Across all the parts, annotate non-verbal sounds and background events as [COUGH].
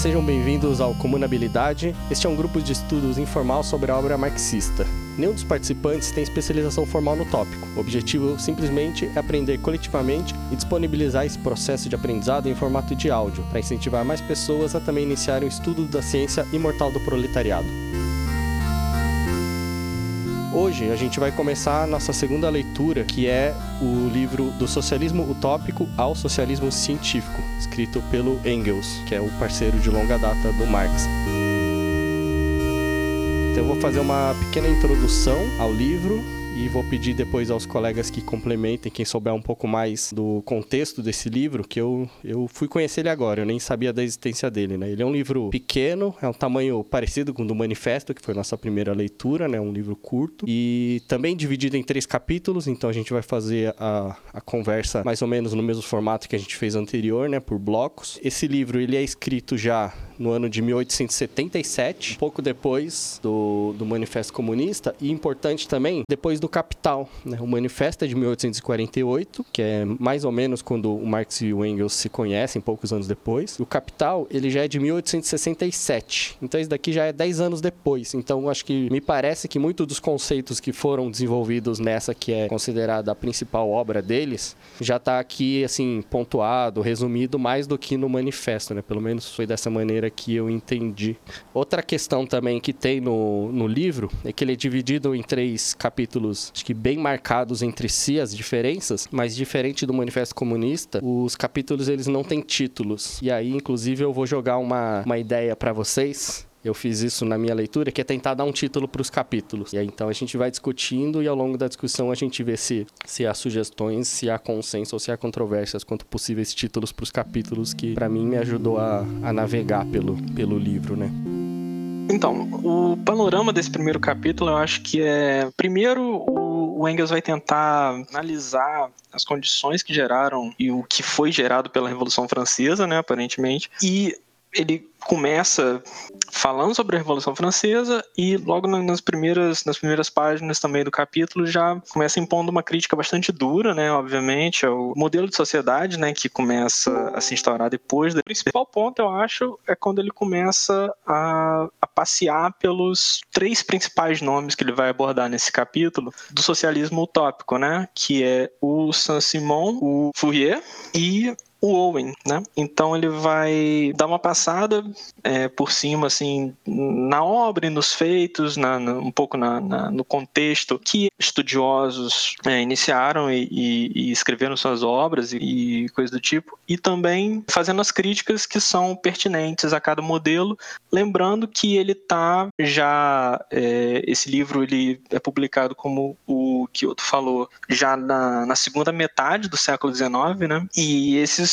Sejam bem-vindos ao Comunabilidade. Este é um grupo de estudos informal sobre a obra marxista. Nenhum dos participantes tem especialização formal no tópico. O objetivo simplesmente é aprender coletivamente e disponibilizar esse processo de aprendizado em formato de áudio, para incentivar mais pessoas a também iniciarem o estudo da ciência imortal do proletariado. Hoje a gente vai começar a nossa segunda leitura, que é o livro Do Socialismo Utópico ao Socialismo Científico, escrito pelo Engels, que é o parceiro de longa data do Marx. Então eu vou fazer uma pequena introdução ao livro e vou pedir depois aos colegas que complementem, quem souber um pouco mais do contexto desse livro, que eu, eu fui conhecer ele agora, eu nem sabia da existência dele, né? Ele é um livro pequeno, é um tamanho parecido com o do Manifesto, que foi nossa primeira leitura, né? Um livro curto e também dividido em três capítulos, então a gente vai fazer a, a conversa mais ou menos no mesmo formato que a gente fez anterior, né? Por blocos. Esse livro, ele é escrito já no ano de 1877, pouco depois do, do Manifesto Comunista, e importante também, depois do Capital. Né? O Manifesto é de 1848, que é mais ou menos quando o Marx e o Engels se conhecem, poucos anos depois. O Capital, ele já é de 1867, então isso daqui já é 10 anos depois. Então, acho que me parece que muitos dos conceitos que foram desenvolvidos nessa, que é considerada a principal obra deles, já está aqui, assim, pontuado, resumido, mais do que no Manifesto, né? Pelo menos foi dessa maneira que eu entendi. Outra questão também que tem no, no livro é que ele é dividido em três capítulos, acho que bem marcados entre si as diferenças, mas diferente do Manifesto Comunista, os capítulos eles não têm títulos. E aí, inclusive, eu vou jogar uma, uma ideia para vocês eu fiz isso na minha leitura, que é tentar dar um título para os capítulos. E aí, então a gente vai discutindo e ao longo da discussão a gente vê se, se há sugestões, se há consenso ou se há controvérsias quanto possíveis títulos para os capítulos, que para mim me ajudou a, a navegar pelo, pelo livro, né? Então, o panorama desse primeiro capítulo eu acho que é. Primeiro, o Engels vai tentar analisar as condições que geraram e o que foi gerado pela Revolução Francesa, né, aparentemente, e ele começa falando sobre a Revolução Francesa e logo nas primeiras, nas primeiras páginas também do capítulo já começa impondo uma crítica bastante dura, né, obviamente, ao modelo de sociedade, né, que começa a se instaurar depois. O principal ponto, eu acho, é quando ele começa a, a passear pelos três principais nomes que ele vai abordar nesse capítulo do socialismo utópico, né, que é o Saint-Simon, o Fourier e o Owen, né? Então ele vai dar uma passada é, por cima, assim, na obra e nos feitos, na, na, um pouco na, no contexto que estudiosos é, iniciaram e, e, e, escreveram suas obras e, e coisa do tipo, e também fazendo as críticas que são pertinentes a cada modelo, lembrando que ele tá já é, esse livro ele é publicado como o Kyoto falou já na, na segunda metade do século XIX, né? E esses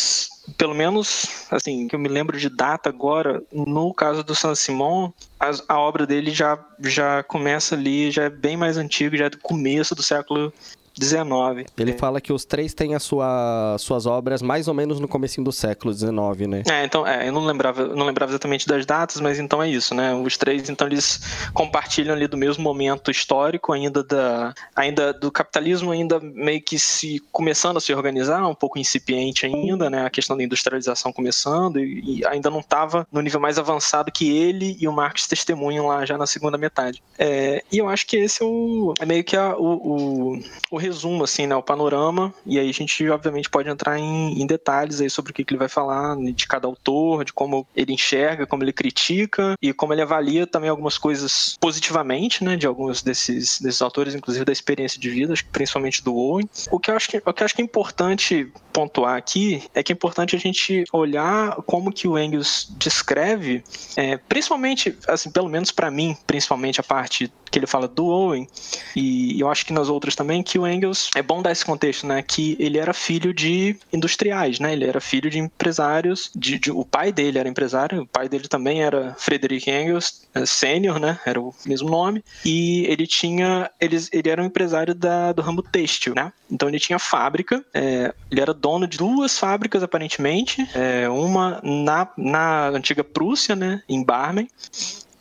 pelo menos, assim, que eu me lembro de data agora, no caso do San Simon, a, a obra dele já, já começa ali, já é bem mais antigo, já é do começo do século 19. Ele é. fala que os três têm as sua, suas obras mais ou menos no começo do século 19, né? É, então, é, eu não lembrava, não lembrava exatamente das datas, mas então é isso, né? Os três, então, eles compartilham ali do mesmo momento histórico, ainda da, ainda do capitalismo, ainda meio que se começando a se organizar, um pouco incipiente ainda, né? A questão da industrialização começando e, e ainda não estava no nível mais avançado que ele e o Marx testemunham lá já na segunda metade. É, e eu acho que esse é, o, é meio que a, o, o, o resumo, assim, né, o panorama, e aí a gente, obviamente, pode entrar em, em detalhes aí sobre o que, que, ele vai falar de cada autor, de como ele enxerga, como ele critica e como ele avalia também algumas coisas positivamente, né, de alguns desses, desses autores, inclusive da experiência de vida, principalmente do Owen. O que eu acho que, o que, eu acho que é importante pontuar aqui é que é importante a gente olhar como que o Engels descreve, é, principalmente, assim, pelo menos para mim, principalmente a parte que ele fala do Owen, e eu acho que nas outras também, que o Engels, é bom dar esse contexto, né, que ele era filho de industriais, né, ele era filho de empresários, de, de o pai dele era empresário, o pai dele também era Frederick Engels, é, sênior, né, era o mesmo nome, e ele tinha, ele, ele era um empresário da, do ramo têxtil, né, então ele tinha fábrica, é, ele era dono de duas fábricas aparentemente, é, uma na, na antiga Prússia, né, em Barmen,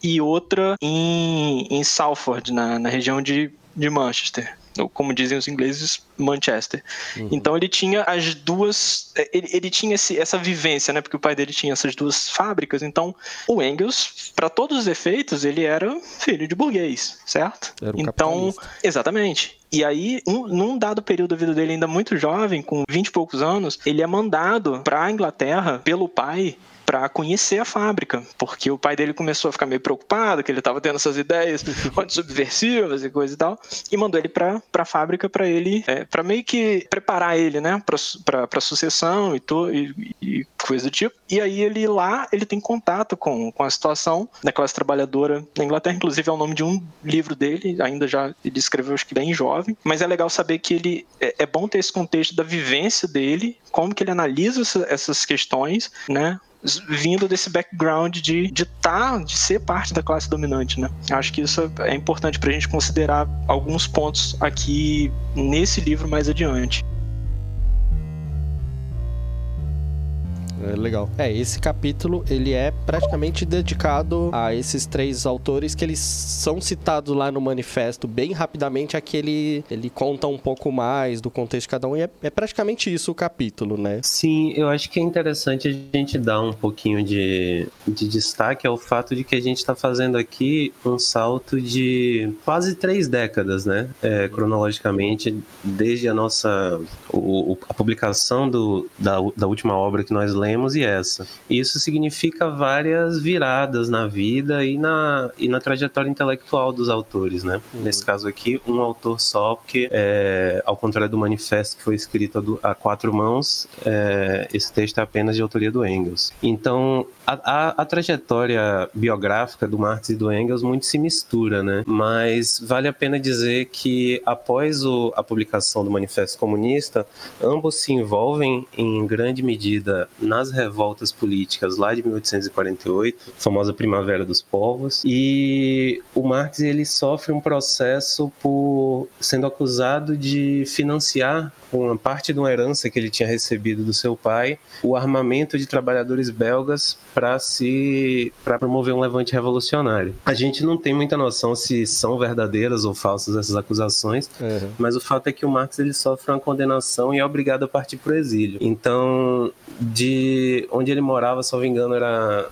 e outra em, em Salford, na, na região de, de Manchester. Como dizem os ingleses, Manchester. Uhum. Então ele tinha as duas, ele, ele tinha esse, essa vivência, né? Porque o pai dele tinha essas duas fábricas. Então o Engels, para todos os efeitos, ele era filho de burguês, certo? Era um então, exatamente. E aí, um, num dado período da vida dele, ainda muito jovem, com 20 e poucos anos, ele é mandado para a Inglaterra pelo pai para conhecer a fábrica, porque o pai dele começou a ficar meio preocupado, que ele estava tendo essas ideias [LAUGHS] subversivas e coisa e tal, e mandou ele para a fábrica para ele, é, para meio que preparar ele, né, para a sucessão e, to, e, e, coisa do tipo. E aí ele lá, ele tem contato com, com a situação da classe trabalhadora na Inglaterra, inclusive é o nome de um livro dele, ainda já ele escreveu acho que bem jovem, mas é legal saber que ele é, é bom ter esse contexto da vivência dele, como que ele analisa essas questões, né? Vindo desse background de de, tá, de ser parte da classe dominante, né? Acho que isso é importante para a gente considerar alguns pontos aqui nesse livro mais adiante. É legal. É, esse capítulo, ele é praticamente dedicado a esses três autores que eles são citados lá no manifesto bem rapidamente, aqui ele, ele conta um pouco mais do contexto de cada um e é, é praticamente isso o capítulo, né? Sim, eu acho que é interessante a gente dar um pouquinho de, de destaque ao fato de que a gente está fazendo aqui um salto de quase três décadas, né? É, cronologicamente, desde a nossa o, a publicação do, da, da última obra que nós lemos e essa. Isso significa várias viradas na vida e na, e na trajetória intelectual dos autores, né? Uhum. Nesse caso aqui, um autor só, porque é, ao contrário do manifesto que foi escrito a, quatro mãos, é, esse texto é apenas de autoria do Engels. Então, a, a, a, trajetória biográfica do Marx e do Engels muito se mistura, né? Mas vale a pena dizer que após o, a publicação do Manifesto Comunista, ambos se envolvem em grande medida nas revoltas políticas lá de 1848, famosa Primavera dos Povos, e o Marx ele sofre um processo por sendo acusado de financiar uma parte de uma herança que ele tinha recebido do seu pai, o armamento de trabalhadores belgas para se para promover um levante revolucionário. A gente não tem muita noção se são verdadeiras ou falsas essas acusações, uhum. mas o fato é que o Marx ele sofre uma condenação e é obrigado a partir para o exílio. Então, de onde ele morava, se não me engano, era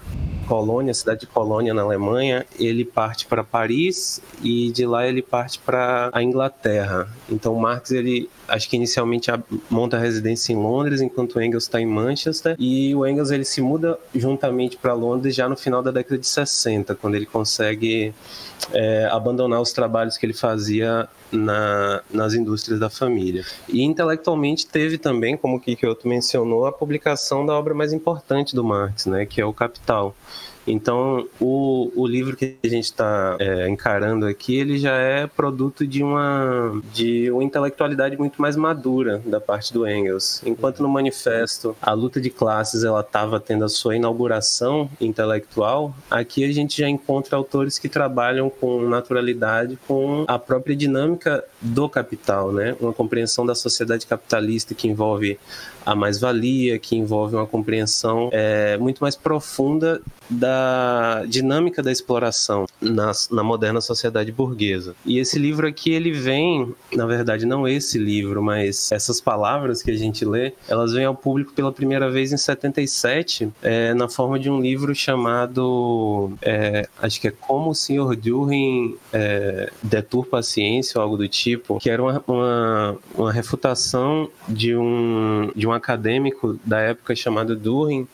Colônia, cidade de Colônia, na Alemanha, ele parte para Paris e de lá ele parte para a Inglaterra. Então Marx ele acho que inicialmente monta a residência em Londres, enquanto o Engels está em Manchester, e o Engels ele se muda juntamente para Londres já no final da década de 60, quando ele consegue é, abandonar os trabalhos que ele fazia na, nas indústrias da família. E intelectualmente teve também, como o Kikyoto mencionou, a publicação da obra mais importante do Marx, né, que é o Capital. Então, o, o livro que a gente está é, encarando aqui, ele já é produto de uma, de uma intelectualidade muito mais madura da parte do Engels. Enquanto no manifesto a luta de classes ela estava tendo a sua inauguração intelectual, aqui a gente já encontra autores que trabalham com naturalidade com a própria dinâmica do capital, né? Uma compreensão da sociedade capitalista que envolve a mais-valia, que envolve uma compreensão é, muito mais profunda da dinâmica da exploração na, na moderna sociedade burguesa. E esse livro aqui, ele vem, na verdade, não esse livro, mas essas palavras que a gente lê, elas vêm ao público pela primeira vez em 77, é, na forma de um livro chamado, é, acho que é Como o Sr. Düring é, Deturpa a Ciência, ou algo do tipo, que era uma, uma, uma refutação de um, de um acadêmico da época chamado Düring,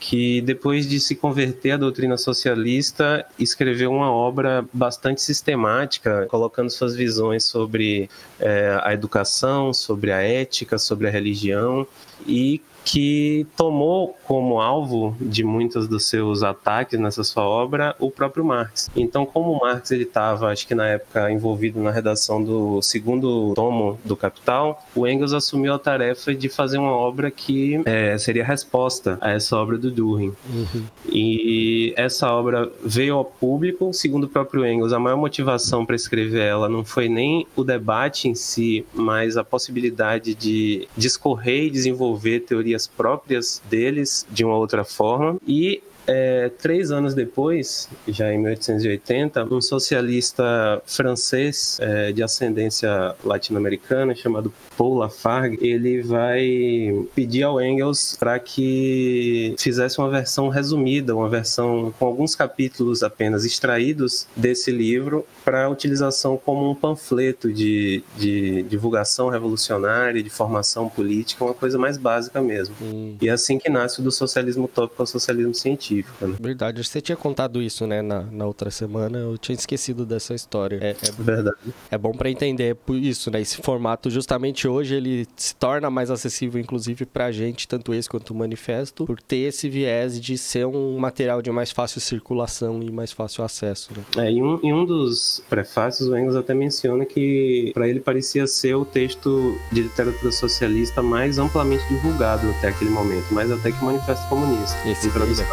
que depois de se converter à doutrina socialista, escreveu uma obra bastante sistemática, colocando suas visões sobre é, a educação, sobre a ética, sobre a religião e que tomou como alvo de muitos dos seus ataques nessa sua obra o próprio Marx. Então, como o Marx ele estava, acho que na época envolvido na redação do segundo tomo do Capital, o Engels assumiu a tarefa de fazer uma obra que é, seria resposta a essa obra do Düring. Uhum. E essa obra veio ao público, segundo o próprio Engels, a maior motivação para escrever ela não foi nem o debate em si, mas a possibilidade de discorrer e desenvolver teorias próprias deles de uma outra forma. E é, três anos depois, já em 1880, um socialista francês é, de ascendência latino-americana chamado Paul Lafargue, ele vai pedir ao Engels para que fizesse uma versão resumida, uma versão com alguns capítulos apenas extraídos desse livro para utilização como um panfleto de, de divulgação revolucionária, de formação política, uma coisa mais básica mesmo. Hum. E é assim que nasce do socialismo utópico ao socialismo científico. Né? Verdade, você tinha contado isso, né, na, na outra semana, eu tinha esquecido dessa história. É, é Verdade. É bom para entender isso, né, esse formato justamente hoje ele se torna mais acessível, inclusive, pra gente, tanto esse quanto o manifesto, por ter esse viés de ser um material de mais fácil circulação e mais fácil acesso. Né? É, em um, em um dos prefácios, o Engels até menciona que para ele parecia ser o texto de literatura socialista mais amplamente divulgado até aquele momento, mais até que o Manifesto Comunista. Esse em tradução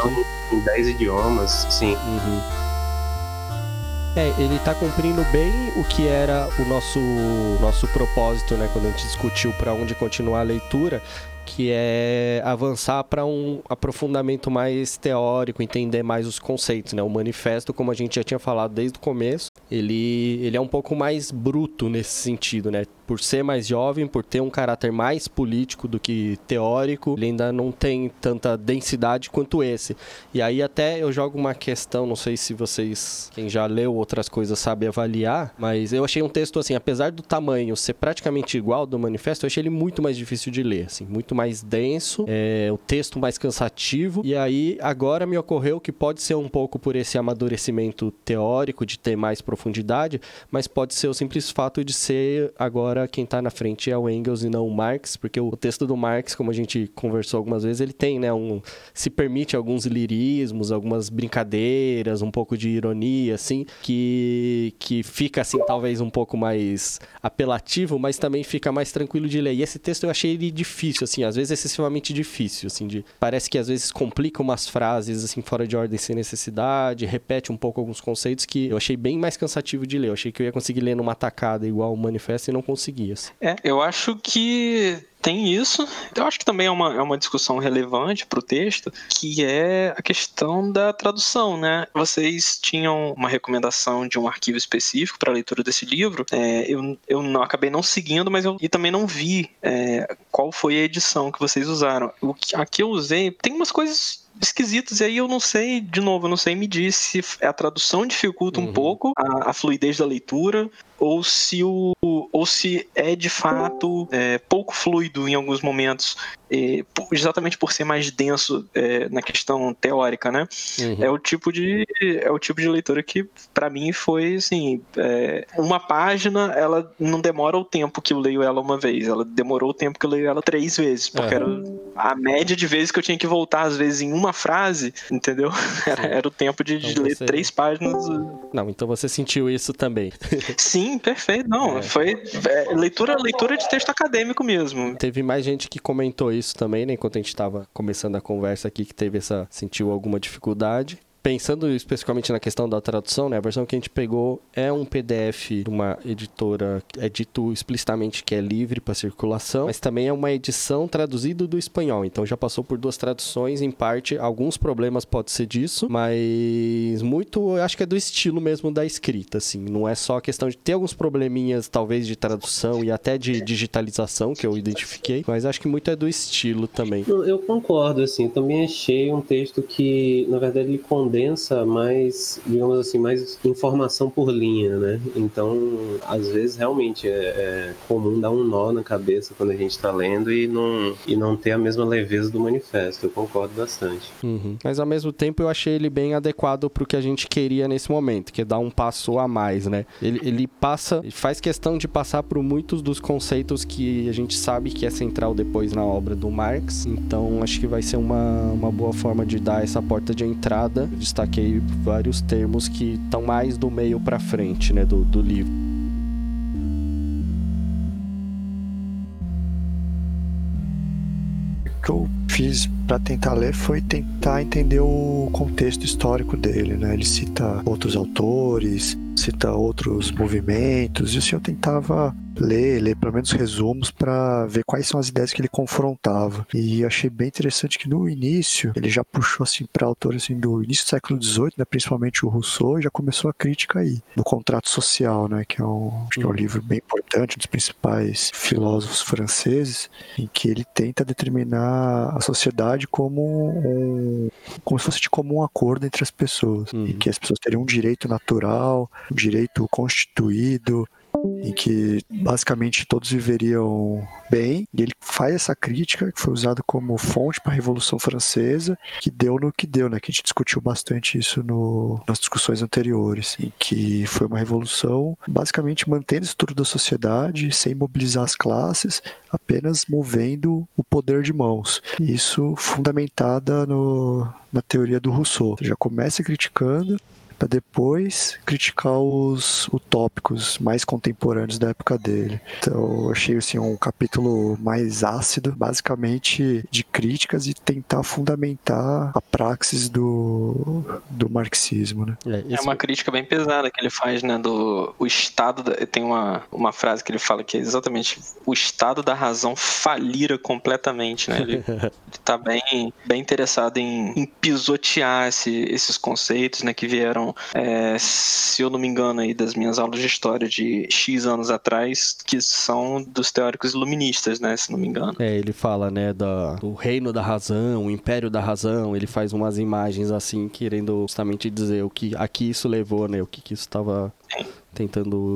em 10 idiomas, sim. Uhum. É, ele está cumprindo bem o que era o nosso, nosso propósito, né? Quando a gente discutiu para onde continuar a leitura, que é avançar para um aprofundamento mais teórico, entender mais os conceitos, né? O manifesto, como a gente já tinha falado desde o começo, ele, ele é um pouco mais bruto nesse sentido, né? Por ser mais jovem, por ter um caráter mais político do que teórico, ele ainda não tem tanta densidade quanto esse. E aí até eu jogo uma questão, não sei se vocês, quem já leu outras coisas, sabe avaliar, mas eu achei um texto assim, apesar do tamanho ser praticamente igual do manifesto, eu achei ele muito mais difícil de ler, assim, muito mais denso, é, o texto mais cansativo. E aí agora me ocorreu que pode ser um pouco por esse amadurecimento teórico, de ter mais profundidade, mas pode ser o simples fato de ser agora quem está na frente é o Engels e não o Marx, porque o texto do Marx, como a gente conversou algumas vezes, ele tem, né, um se permite alguns lirismos, algumas brincadeiras, um pouco de ironia, assim, que que fica assim talvez um pouco mais apelativo, mas também fica mais tranquilo de ler. E esse texto eu achei ele difícil, assim, às vezes excessivamente difícil, assim, de parece que às vezes complica umas frases assim fora de ordem sem necessidade, repete um pouco alguns conceitos que eu achei bem mais cansativo de ler. Eu achei que eu ia conseguir ler numa tacada igual o manifesto e não conseguia. Assim. É, eu acho que tem isso. Eu acho que também é uma, é uma discussão relevante para o texto, que é a questão da tradução, né? Vocês tinham uma recomendação de um arquivo específico para a leitura desse livro. É, eu, eu não acabei não seguindo, mas eu e também não vi é, qual foi a edição que vocês usaram. O que, a que eu usei tem umas coisas esquisitos. E aí eu não sei, de novo, eu não sei me se a tradução dificulta uhum. um pouco a, a, fluidez da leitura, ou se, o, ou se é de fato é, pouco fluido em alguns momentos, é, exatamente por ser mais denso é, na questão teórica, né? Uhum. É o tipo de é o tipo de leitura que para mim foi assim, é, uma página, ela não demora o tempo que eu leio ela uma vez, ela demorou o tempo que eu leio ela três vezes, porque uhum. era a média de vezes que eu tinha que voltar às vezes em uma frase, entendeu? [LAUGHS] Era, era o tempo de, então de ler três páginas. Não, então você sentiu isso também. Sim, Sim, perfeito. Não, é. foi é, leitura, leitura de texto acadêmico mesmo. Teve mais gente que comentou isso também, né? Enquanto a gente estava começando a conversa aqui, que teve essa. sentiu alguma dificuldade pensando especificamente na questão da tradução, né, a versão que a gente pegou é um PDF de uma editora, é dito explicitamente que é livre para circulação, mas também é uma edição traduzida do espanhol. Então já passou por duas traduções, em parte, alguns problemas pode ser disso, mas muito, acho que é do estilo mesmo da escrita, assim. Não é só a questão de ter alguns probleminhas, talvez, de tradução e até de digitalização, que eu identifiquei, mas acho que muito é do estilo também. Eu concordo, assim. Também achei um texto que, na verdade, ele condena condensa mais, digamos assim, mais informação por linha, né? Então, às vezes, realmente é, é comum dar um nó na cabeça quando a gente está lendo e não, e não ter a mesma leveza do manifesto. Eu concordo bastante. Uhum. Mas, ao mesmo tempo, eu achei ele bem adequado para o que a gente queria nesse momento, que é dar um passo a mais, né? Ele, ele passa, faz questão de passar por muitos dos conceitos que a gente sabe que é central depois na obra do Marx. Então, acho que vai ser uma, uma boa forma de dar essa porta de entrada destaquei vários termos que estão mais do meio para frente, né, do, do livro. O que eu fiz para tentar ler foi tentar entender o contexto histórico dele, né? Ele cita outros autores, cita outros movimentos, e assim eu tentava ler, ler pelo menos resumos para ver quais são as ideias que ele confrontava. E achei bem interessante que no início ele já puxou assim para autores assim, do início do século XVIII, né, principalmente o Rousseau, já começou a crítica aí do contrato social, né, que é um, acho que é um uhum. livro bem importante, um dos principais filósofos franceses, em que ele tenta determinar a sociedade como um como se fosse de comum acordo entre as pessoas, uhum. e que as pessoas teriam um direito natural, um direito constituído, em que basicamente todos viveriam bem, e ele faz essa crítica que foi usada como fonte para a Revolução Francesa, que deu no que deu, né? Que a gente discutiu bastante isso no, nas discussões anteriores, em que foi uma revolução basicamente mantendo a estrutura da sociedade, sem mobilizar as classes, apenas movendo o poder de mãos. Isso fundamentada no, na teoria do Rousseau. Já começa criticando para depois criticar os utópicos mais contemporâneos da época dele. Então, eu achei assim um capítulo mais ácido, basicamente de críticas e tentar fundamentar a praxis do, do marxismo, né? É, é uma crítica bem pesada que ele faz, né, do o estado da, tem uma, uma frase que ele fala que é exatamente o estado da razão falira completamente, né? Ele, ele [LAUGHS] tá bem bem interessado em, em pisotear esse, esses conceitos, né, que vieram é, se eu não me engano, aí das minhas aulas de história de X anos atrás, que são dos teóricos iluministas, né? Se não me engano. É, ele fala, né, da, do reino da razão, o império da razão, ele faz umas imagens assim, querendo justamente dizer o que aqui isso levou, né? O que, que isso estava tentando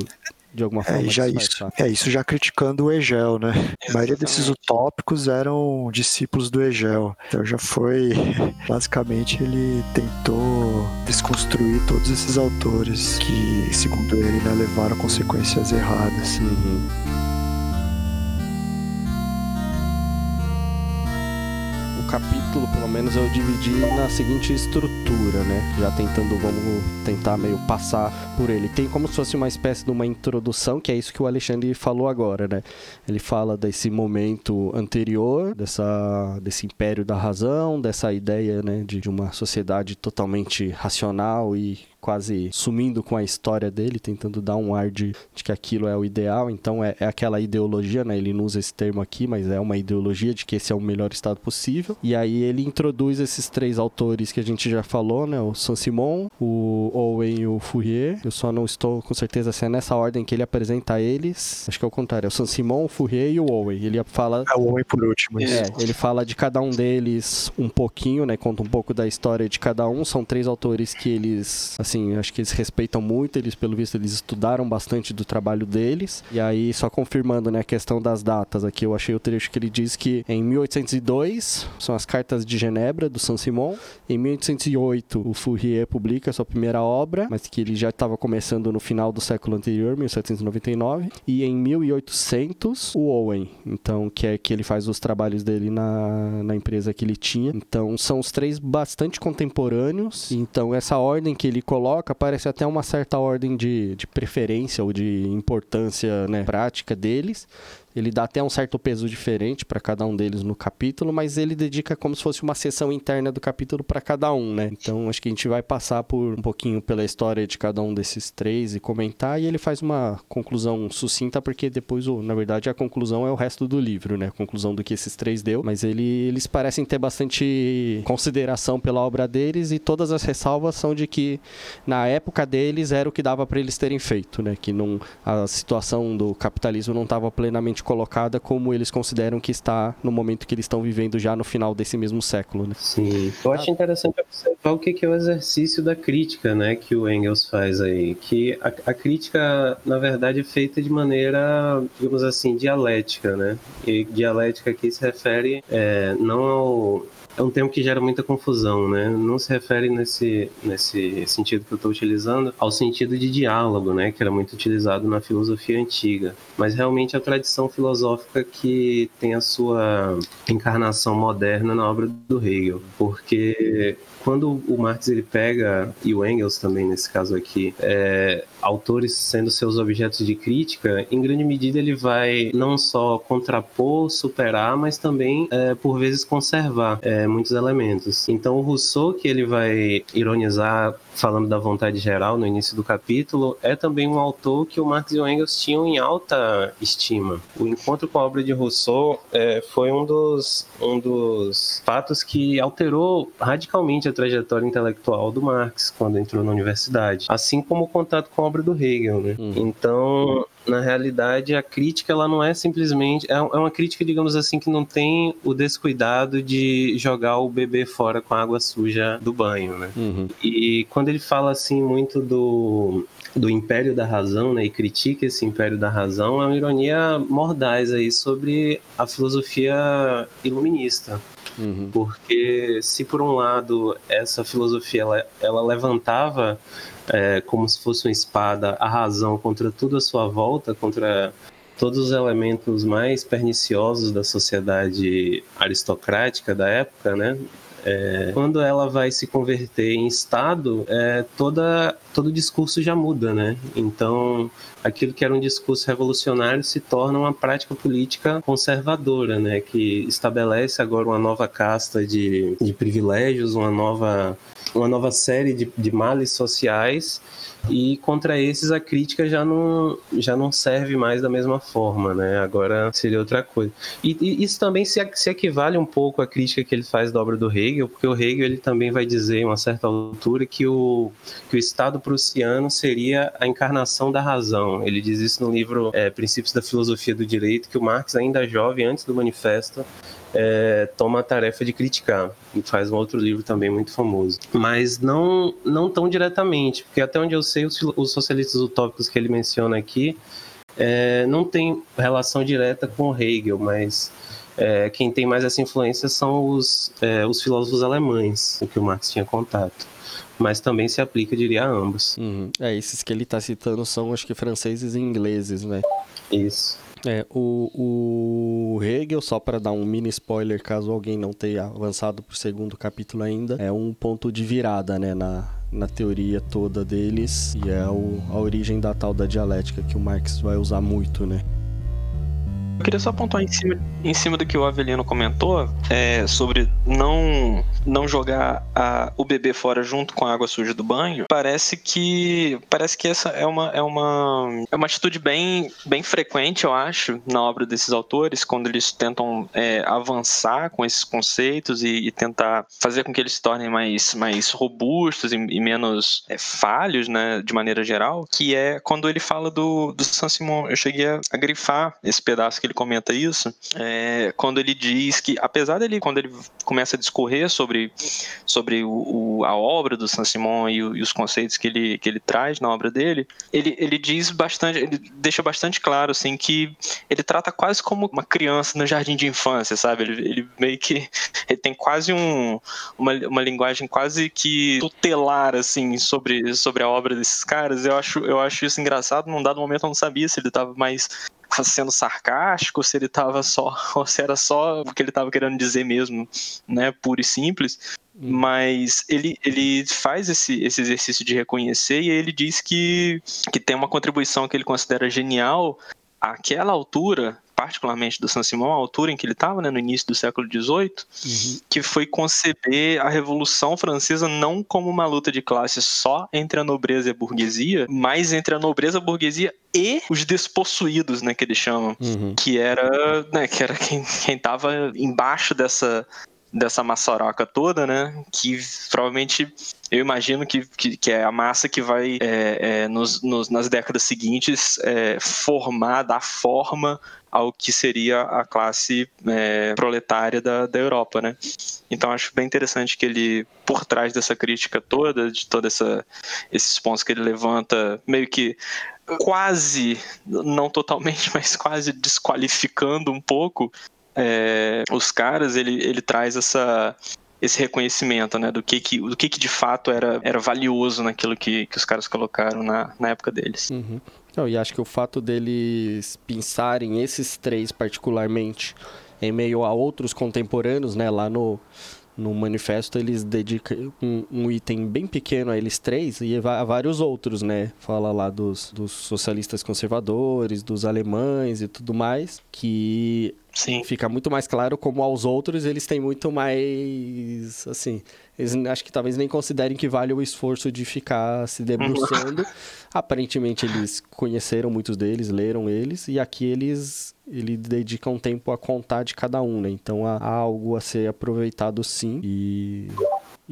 de alguma forma. É, já isso, é isso já criticando o Hegel, né? Exatamente. A maioria desses utópicos eram discípulos do Hegel. Então já foi, [LAUGHS] basicamente, ele tentou desconstruir todos esses autores que, segundo ele, né, levaram consequências erradas. Uhum. capítulo, pelo menos eu dividi na seguinte estrutura, né? Já tentando, vamos tentar meio passar por ele. Tem como se fosse uma espécie de uma introdução, que é isso que o Alexandre falou agora, né? Ele fala desse momento anterior, dessa, desse império da razão, dessa ideia, né, de, de uma sociedade totalmente racional e quase sumindo com a história dele, tentando dar um ar de, de que aquilo é o ideal. Então é, é, aquela ideologia, né? Ele não usa esse termo aqui, mas é uma ideologia de que esse é o melhor estado possível. E aí ele introduz esses três autores que a gente já falou, né? O Saint-Simon, o Owen e o Fourier. Eu só não estou com certeza se é nessa ordem que ele apresenta eles. Acho que é o contrário. É o Saint-Simon, o Fourier e o Owen. Ele fala... É o Owen por último. É, ele fala de cada um deles um pouquinho, né? Conta um pouco da história de cada um. São três autores que eles, assim, assim, acho que eles respeitam muito, eles, pelo visto, eles estudaram bastante do trabalho deles. E aí, só confirmando, né, a questão das datas aqui, eu achei o trecho que ele diz que em 1802 são as cartas de Genebra, do Saint-Simon. Em 1808, o Fourier publica sua primeira obra, mas que ele já estava começando no final do século anterior, 1799. E em 1800, o Owen, então, que é que ele faz os trabalhos dele na, na empresa que ele tinha. Então, são os três bastante contemporâneos. Então, essa ordem que ele coloca parece até uma certa ordem de, de preferência ou de importância né, prática deles. Ele dá até um certo peso diferente para cada um deles no capítulo, mas ele dedica como se fosse uma sessão interna do capítulo para cada um, né? Então acho que a gente vai passar por um pouquinho pela história de cada um desses três e comentar, e ele faz uma conclusão sucinta, porque depois, na verdade, a conclusão é o resto do livro, né? A conclusão do que esses três deu, mas ele, eles parecem ter bastante consideração pela obra deles e todas as ressalvas são de que na época deles era o que dava para eles terem feito, né? Que não, a situação do capitalismo não estava plenamente colocada como eles consideram que está no momento que eles estão vivendo já no final desse mesmo século, né? Sim. Eu acho interessante observar o que é o exercício da crítica, né, que o Engels faz aí, que a, a crítica, na verdade, é feita de maneira, digamos assim, dialética, né? E dialética aqui se refere é, não ao é um termo que gera muita confusão, né? Não se refere nesse, nesse sentido que eu estou utilizando ao sentido de diálogo, né? Que era muito utilizado na filosofia antiga, mas realmente a tradição filosófica que tem a sua encarnação moderna na obra do Hegel, porque quando o Marx ele pega, e o Engels também nesse caso aqui, é, autores sendo seus objetos de crítica, em grande medida ele vai não só contrapor, superar, mas também, é, por vezes, conservar. É, muitos elementos. Então o Rousseau, que ele vai ironizar falando da vontade geral no início do capítulo, é também um autor que o Marx e o Engels tinham em alta estima. O encontro com a obra de Rousseau é, foi um dos, um dos fatos que alterou radicalmente a trajetória intelectual do Marx quando entrou na universidade, assim como o contato com a obra do Hegel. Né? Uhum. Então, na realidade, a crítica ela não é simplesmente. É, é uma crítica, digamos assim, que não tem o descuidado de jogar o bebê fora com a água suja do banho, né? Uhum. E quando ele fala assim muito do, do império da razão, né, e critica esse império da razão, é uma ironia mordaz aí sobre a filosofia iluminista. Uhum. Porque se por um lado essa filosofia ela, ela levantava é, como se fosse uma espada a razão contra tudo à sua volta, contra todos os elementos mais perniciosos da sociedade aristocrática da época, né? É, quando ela vai se converter em Estado, é, toda, todo o discurso já muda, né? Então, aquilo que era um discurso revolucionário se torna uma prática política conservadora, né? Que estabelece agora uma nova casta de, de privilégios, uma nova uma nova série de, de males sociais e contra esses a crítica já não, já não serve mais da mesma forma, né? Agora seria outra coisa. E, e, isso também se, se equivale um pouco à crítica que ele faz da obra do Hegel, porque o Hegel ele também vai dizer, em uma certa altura, que o, que o Estado prussiano seria a encarnação da razão. Ele diz isso no livro é, Princípios da Filosofia do Direito, que o Marx, ainda jovem, antes do Manifesto, é, toma a tarefa de criticar e faz um outro livro também muito famoso. Mas não, não tão diretamente, porque até onde eu sei, os, os socialistas utópicos que ele menciona aqui é, não tem relação direta com Hegel, mas é, quem tem mais essa influência são os, é, os filósofos alemães, o que o Marx tinha contato. Mas também se aplica, eu diria, a ambos. Uhum. É, esses que ele está citando são, acho que, franceses e ingleses, né? Isso. É, o, o Hegel, só para dar um mini spoiler, caso alguém não tenha avançado para o segundo capítulo ainda, é um ponto de virada, né, na, na teoria toda deles, e é o, a origem da tal da dialética que o Marx vai usar muito, né. Eu queria só pontuar em cima, em cima do que o Avelino comentou é, sobre não, não jogar a, o bebê fora junto com a água suja do banho. Parece que parece que essa é uma, é uma, é uma atitude bem, bem frequente, eu acho, na obra desses autores, quando eles tentam é, avançar com esses conceitos e, e, tentar fazer com que eles se tornem mais, mais robustos e, e menos é, falhos, né, de maneira geral, que é quando ele fala do, do Saint-Simon. Eu cheguei a, a grifar esse pedaço que ele comenta isso, é, quando ele diz que, apesar dele, quando ele começa a discorrer sobre, sobre o, o a obra do Saint-Simon e, e, os conceitos que ele, que ele traz na obra dele, ele, ele diz bastante, ele deixa bastante claro, assim, que ele trata quase como uma criança no jardim de infância, sabe? Ele, ele meio que, [LAUGHS] ele tem quase um, uma, uma linguagem quase que tutelar, assim, sobre, sobre a obra desses caras. Eu acho, eu acho isso engraçado, num dado momento eu não sabia se ele estava mais sendo sarcástico, se ele tava só, [LAUGHS] ou se era só o que ele tava querendo dizer mesmo, né, puro e simples. Hum. Mas ele, ele faz esse, esse exercício de reconhecer e ele diz que, que tem uma contribuição que ele considera genial àquela altura particularmente do Saint-Simon, a altura em que ele estava, né, no início do século XVIII, uhum. que foi conceber a Revolução Francesa não como uma luta de classe só entre a nobreza e a burguesia, mas entre a nobreza, a burguesia e os despossuídos, né, que eles chamam, uhum. que era, né, que era quem, quem tava embaixo dessa dessa maçaroca toda, né? Que provavelmente eu imagino que, que, que é a massa que vai é, é, nos, nos, nas décadas seguintes é, formar, dar forma ao que seria a classe é, proletária da, da Europa, né? Então acho bem interessante que ele, por trás dessa crítica toda, de toda essa esses pontos que ele levanta, meio que quase, não totalmente, [LAUGHS] mas quase desqualificando um pouco é, os caras, ele, ele traz essa esse reconhecimento, né, do que que, do que, que de fato era, era valioso naquilo que, que os caras colocaram na, na época deles. Uhum. Não, e acho que o fato deles pensarem esses três particularmente em meio a outros contemporâneos, né, lá no, no manifesto eles dedicam um, um, item bem pequeno a eles três e a vários outros, né? Fala lá dos, dos socialistas conservadores, dos alemães e tudo mais, que Sim. Fica muito mais claro como aos outros eles têm muito mais. Assim. Eles acho que talvez nem considerem que vale o esforço de ficar se debruçando. [LAUGHS] Aparentemente eles conheceram muitos deles, leram eles, e aqui eles ele dedica um tempo a contar de cada um, né? Então há, há algo a ser aproveitado sim. E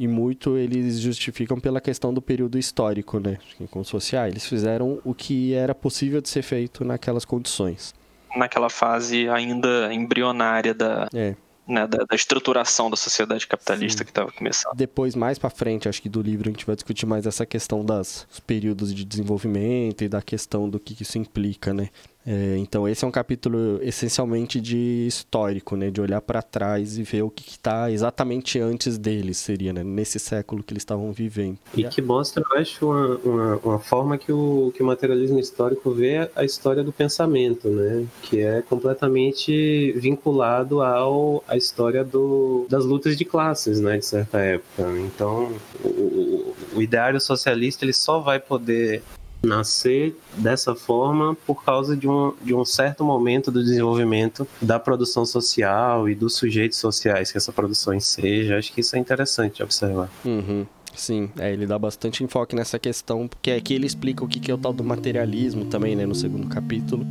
e muito eles justificam pela questão do período histórico, né? Como se fosse, ah, eles fizeram o que era possível de ser feito naquelas condições. Naquela fase ainda embrionária da, É. né, da, da estruturação da sociedade capitalista Sim. que estava começando. Depois, mais pra frente, acho que do livro a gente vai discutir mais essa questão das dos períodos de desenvolvimento e da questão do que isso implica, né? É, então esse é um capítulo essencialmente de histórico, né? De olhar pra trás e ver o que está exatamente antes deles, seria, né? Nesse século que eles estavam vivendo. E que mostra, eu acho, uma, uma, uma forma que o, que o materialismo histórico vê a história do pensamento, né? Que é completamente vinculado ao, à história do, das lutas de classes, né? De certa época. Então, o, o, o ideário socialista ele só vai poder nascer dessa forma por causa de um, de um certo momento do desenvolvimento da produção social e dos sujeitos sociais que essa produção enseja. Acho que isso é interessante observar. Uhum. Sim, é, ele dá bastante enfoque nessa questão, porque aqui ele explica o que que é o tal do materialismo também, né, no segundo capítulo.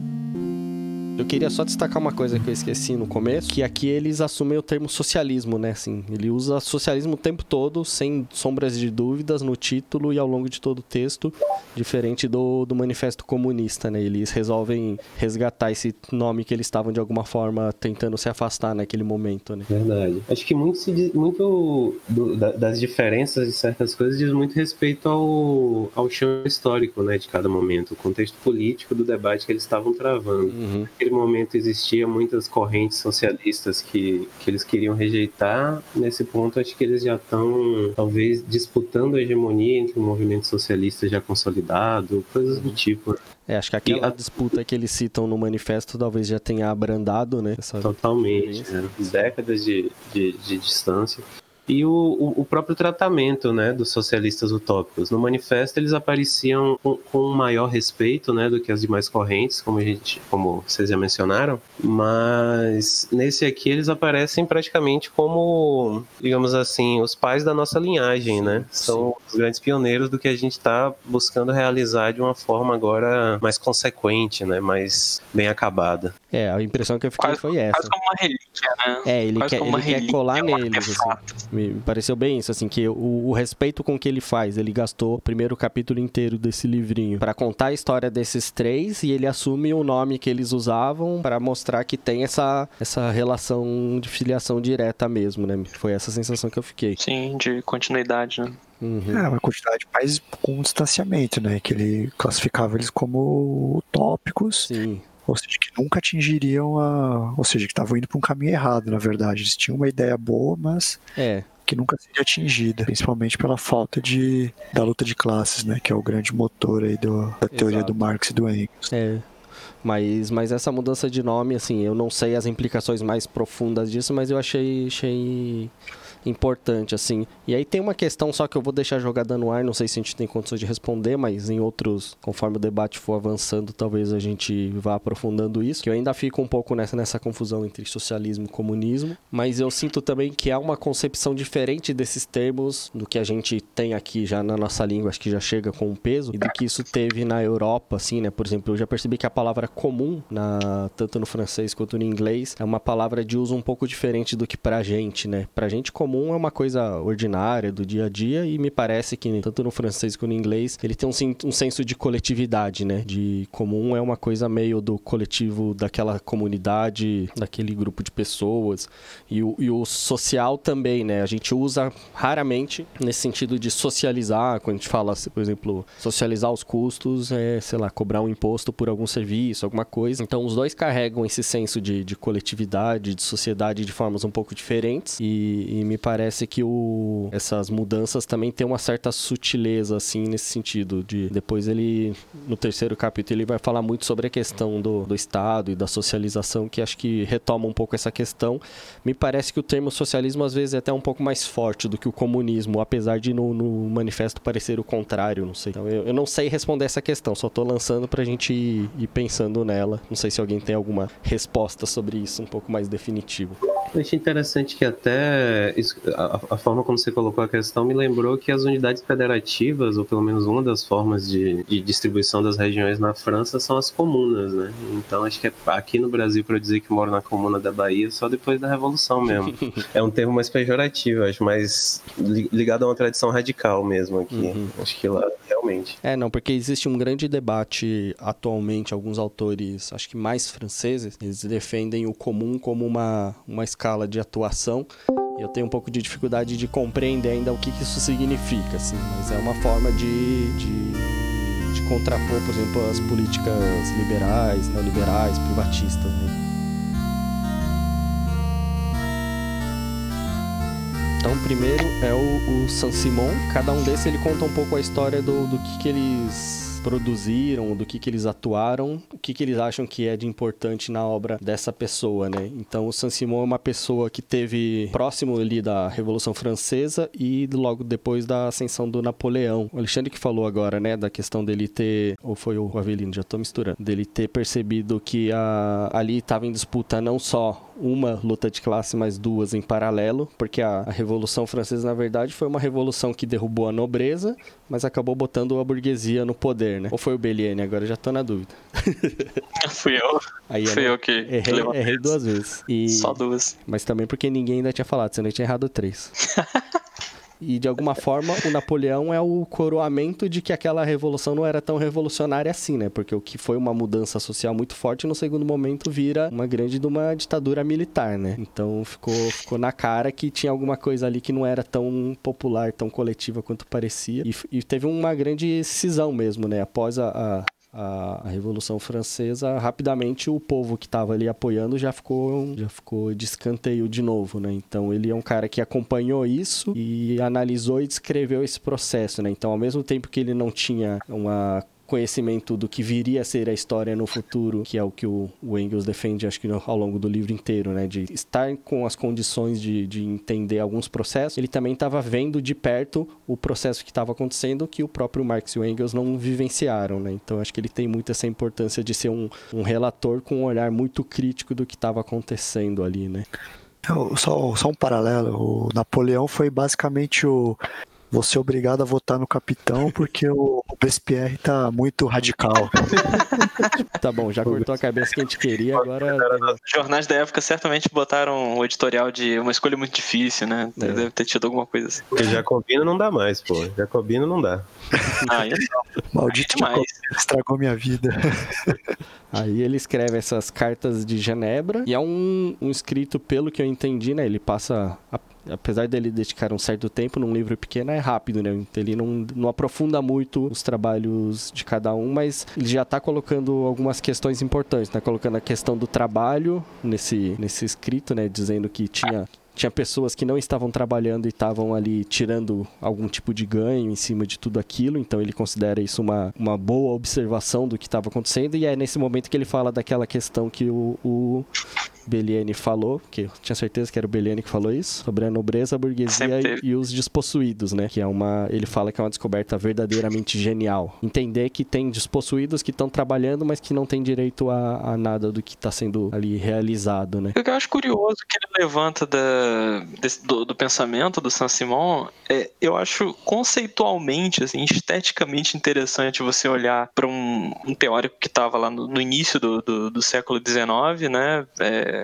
Eu queria só destacar uma coisa que eu esqueci no começo, que aqui eles assumem o termo socialismo, né? Assim, ele usa socialismo o tempo todo, sem sombras de dúvidas, no título e ao longo de todo o texto, diferente do, do Manifesto Comunista, né? Eles resolvem resgatar esse nome que eles estavam de alguma forma tentando se afastar naquele momento, né? Verdade. Acho que muito, se muito do- da- das diferenças de certas coisas diz muito respeito ao, ao chão histórico, né, de cada momento, o contexto político do debate que eles estavam travando. Uhum. Naquele momento existia muitas correntes socialistas que, que eles queriam rejeitar. Nesse ponto, acho que eles já estão, talvez, disputando a hegemonia entre o movimento socialista já consolidado, coisas do tipo. É, acho que aquela a- disputa que eles citam no manifesto talvez já tenha abrandado, né? Essa... Totalmente, né? décadas de, de, de distância. E o, o, o próprio tratamento né, dos socialistas utópicos. No manifesto eles apareciam com, com maior respeito né, do que as demais correntes, como, a gente, como vocês já mencionaram, mas nesse aqui eles aparecem praticamente como, digamos assim, os pais da nossa linhagem, né? São os grandes pioneiros do que a gente está buscando realizar de uma forma agora mais consequente, né, mais bem acabada. É, a impressão que eu fiquei Quase, foi essa. quase como uma né? É, ele quase quer, ele quer colar um neles, assim. Me pareceu bem isso, assim, que o, o respeito com que ele faz, ele gastou o primeiro capítulo inteiro desse livrinho pra contar a história desses três e ele assume o nome que eles usavam pra mostrar que tem essa, essa relação de filiação direta mesmo, né? Foi essa sensação que eu fiquei. Sim, de continuidade, né? Uhum. É, uma quantidade mais com distanciamento, né? Que ele classificava eles como utópicos, Sim. Ou seja, que nunca atingiriam a. Ou seja, que estavam indo para um caminho errado, na verdade. Eles tinham uma ideia boa, mas É, que nunca seria atingida, principalmente pela falta de, da luta de classes, né? Que é o grande motor aí do, da teoria Exato. do Marx e do Engels. é. Mas, mas essa mudança de nome, assim, eu não sei as implicações mais profundas disso, mas eu achei, achei importante, assim. E aí tem uma questão só que eu vou deixar jogada no ar, não sei se a gente tem condições de responder, mas em outros, conforme o debate for avançando, talvez a gente vá aprofundando isso, que eu ainda fico um pouco nessa, nessa confusão entre socialismo e comunismo, mas eu sinto também que há uma concepção diferente desses termos do que a gente tem aqui já na nossa língua, acho que já chega com um peso, e do que isso teve na Europa, assim, né? Por exemplo, eu já percebi que a palavra comum, na, tanto no francês quanto no inglês, é uma palavra de uso um pouco diferente do que pra gente, né? Pra gente, comum é uma coisa ordinária do dia a dia, e me parece que tanto no francês quanto no inglês, ele tem um, um senso de coletividade, né? De comum é uma coisa meio do coletivo daquela comunidade, daquele grupo de pessoas, e o, e o social também, né? A gente usa raramente nesse sentido de socializar, quando a gente fala, por exemplo, socializar os custos, é, sei lá, cobrar um imposto por algum serviço, alguma coisa. Então, os dois carregam esse senso de, de coletividade, de sociedade de formas um pouco diferentes, e, e me parece que o, essas mudanças também tem uma certa sutileza, assim, nesse sentido. de Depois ele, no terceiro capítulo, ele vai falar muito sobre a questão do, do Estado e da socialização, que acho que retoma um pouco essa questão. Me parece que o termo socialismo, às vezes, é até um pouco mais forte do que o comunismo, apesar de no, no manifesto parecer o contrário, não sei. Então, eu, eu não sei responder essa questão, só estou lançando para a gente ir, ir pensando nela. Não sei se alguém tem alguma resposta sobre isso um pouco mais definitiva. Eu achei interessante que até isso, a, a, forma como você colocou a questão me lembrou que as unidades federativas, ou pelo menos uma das formas de, de distribuição das regiões na França, são as comunas, né? Então acho que é aqui no Brasil, para dizer que moro na comuna da Bahia, só depois da Revolução mesmo. [LAUGHS] é um termo mais pejorativo, acho, mais ligado a uma tradição radical mesmo aqui. Uhum. Acho que lá realmente. É, não, porque existe um grande debate atualmente, alguns autores, acho que mais franceses, eles defendem o comum como uma, uma escala de atuação. Eu tenho um pouco de dificuldade de compreender ainda o que, isso significa, assim, mas é uma forma de, de, de contrapor, por exemplo, as políticas liberais, neoliberais, privatistas. Né? Então, primeiro é o, o Saint-Simon. Cada um desses ele conta um pouco a história do, do que, que eles produziram, do que, que eles atuaram, o que, que eles acham que é de importante na obra dessa pessoa, né? Então, o Saint-Simon é uma pessoa que teve próximo ali da Revolução Francesa e logo depois da ascensão do Napoleão. O Alexandre que falou agora, né, da questão dele ter, ou foi o Avelino, já tô misturando, dele ter percebido que a, ali estava em disputa não só uma luta de classe, mas duas em paralelo, porque a, a, Revolução Francesa, na verdade, foi uma revolução que derrubou a nobreza, mas acabou botando a burguesia no poder, né? Ou foi o Belliene? Agora já tô na dúvida. [LAUGHS] Fui eu. Aí, Fui eu que errei, errei duas vezes. E... Só duas. Mas também porque ninguém ainda tinha falado, você não tinha errado três. [LAUGHS] E de alguma forma o Napoleão é o coroamento de que aquela revolução não era tão revolucionária assim, né? Porque o que foi uma mudança social muito forte no segundo momento vira uma grande de uma ditadura militar, né? Então ficou, ficou na cara que tinha alguma coisa ali que não era tão popular, tão coletiva quanto parecia. E, e teve uma grande cisão mesmo, né? Após a, a a, a, Revolução Francesa, rapidamente o povo que estava ali apoiando já ficou, já ficou de escanteio de novo, né? Então ele é um cara que acompanhou isso e analisou e descreveu esse processo, né? Então ao mesmo tempo que ele não tinha uma conhecimento do que viria a ser a história no futuro, que é o que o, o Engels defende, acho que ao longo do livro inteiro, né? De estar com as condições de, de entender alguns processos. Ele também estava vendo de perto o processo que estava acontecendo, que o próprio Marx e o Engels não vivenciaram, né? Então acho que ele tem muito essa importância de ser um, um relator com um olhar muito crítico do que estava acontecendo ali, né? Só, só um paralelo, o Napoleão foi basicamente o você é obrigado a votar no capitão porque o BSPR tá muito radical. [LAUGHS] [LAUGHS] tá bom, já cortou a cabeça que a gente queria, agora. Os jornais da época certamente botaram o editorial de uma escolha muito difícil, né? É. Deve ter tido alguma coisa assim. Porque Jacobino não dá mais, pô. Jacobino não dá. [LAUGHS] Ah, isso não. Maldito Jacobino estragou minha vida. [LAUGHS] Aí ele escreve essas cartas de Genebra e é um, um escrito, pelo que eu entendi, né? Ele passa a apesar dele dedicar um certo tempo num livro pequeno, é rápido, né? Então, ele não, não aprofunda muito os trabalhos de cada um, mas ele já está colocando algumas questões importantes, né? Colocando a questão do trabalho nesse, nesse escrito, né? Dizendo que tinha tinha pessoas que não estavam trabalhando e estavam ali tirando algum tipo de ganho em cima de tudo aquilo, então ele considera isso uma, uma boa observação do que estava acontecendo, e é nesse momento que ele fala daquela questão que o, o Beliene falou, que eu tinha certeza que era o Beliene que falou isso, sobre a nobreza, a burguesia e, e, os despossuídos, né? Que é uma. Ele fala que é uma descoberta verdadeiramente genial. Entender que tem despossuídos que estão trabalhando, mas que não têm direito a, a nada do que está sendo ali realizado, né? O que eu acho curioso que ele levanta da, desse, do, do, pensamento do Saint-Simon, é, eu acho conceitualmente, assim, esteticamente interessante você olhar para um, um, teórico que estava lá no, no início do, do, do século XIX, né? É,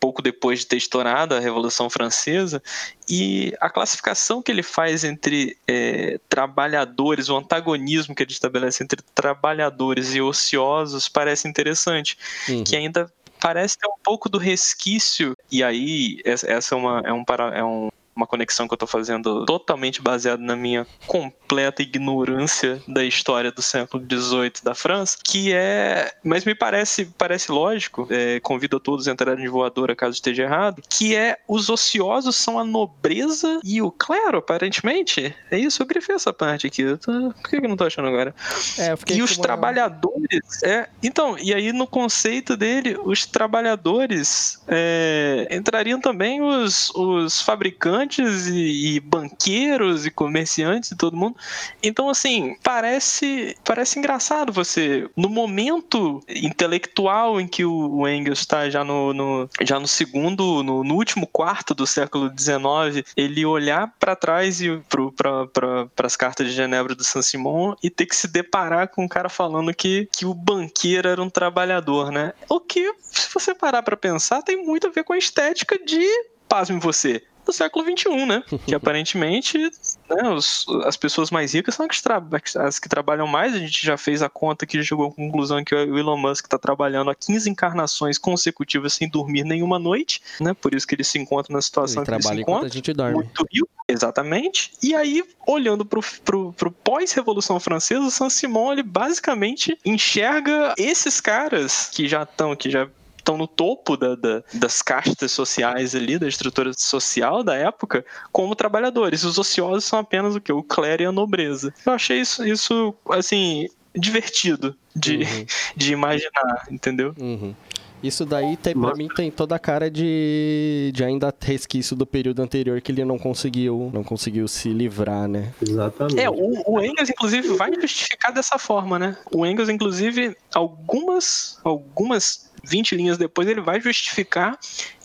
pouco depois de ter estourado a Revolução Francesa, e a classificação que ele faz entre é, trabalhadores, o antagonismo que ele estabelece entre trabalhadores e ociosos parece interessante, uhum. que ainda parece ter um pouco do resquício, e aí essa é, uma, é, um, é um uma conexão que eu tô fazendo totalmente baseada na minha completa ignorância da história do século XVIII da França, que é, mas me parece parece lógico, é, convido a todos a entrarem de voadora caso esteja errado, que é os ociosos são a nobreza e o clero, aparentemente. É isso, eu grifei essa parte aqui. Tô... Por que eu não tô achando agora? É, e os trabalhadores. É, então, e aí no conceito dele, os trabalhadores é, entrariam também os, os fabricantes e, e, banqueiros e comerciantes e todo mundo. Então, assim, parece, parece engraçado você, no momento intelectual em que o, Engels está já no, no, já no segundo, no, no, último quarto do século XIX, ele olhar para trás e para as cartas de Genebra do Saint-Simon e ter que se deparar com um cara falando que, que o banqueiro era um trabalhador, né? O que, se você parar para pensar, tem muito a ver com a estética de, pasme você, do século XXI, né? [LAUGHS] Que aparentemente né, os, as pessoas mais ricas são as que, as que trabalham mais. A gente já fez a conta que chegou à conclusão que o Elon Musk está trabalhando há 15 encarnações consecutivas sem dormir nenhuma noite, né? Por isso que ele se encontra na situação ele que ele se encontra. A gente dorme. Muito rico, exatamente. E aí, olhando para o pós-revolução francesa, o Saint-Simon ele basicamente enxerga esses caras que já estão, que já estão no topo da, da, das castas sociais ali, da estrutura social da época, como trabalhadores. Os ociosos são apenas o que? O clero e a nobreza. Eu achei isso, isso assim, divertido de, uhum. [LAUGHS] de imaginar, entendeu? Uhum. Isso daí, tem, pra mim, tem toda a cara de, de ainda resquício do período anterior que ele não conseguiu, não conseguiu se livrar, né? Exatamente. É, o, o Engels, inclusive, vai justificar dessa forma, né? O Engels, inclusive, algumas, algumas 20 linhas depois, ele vai justificar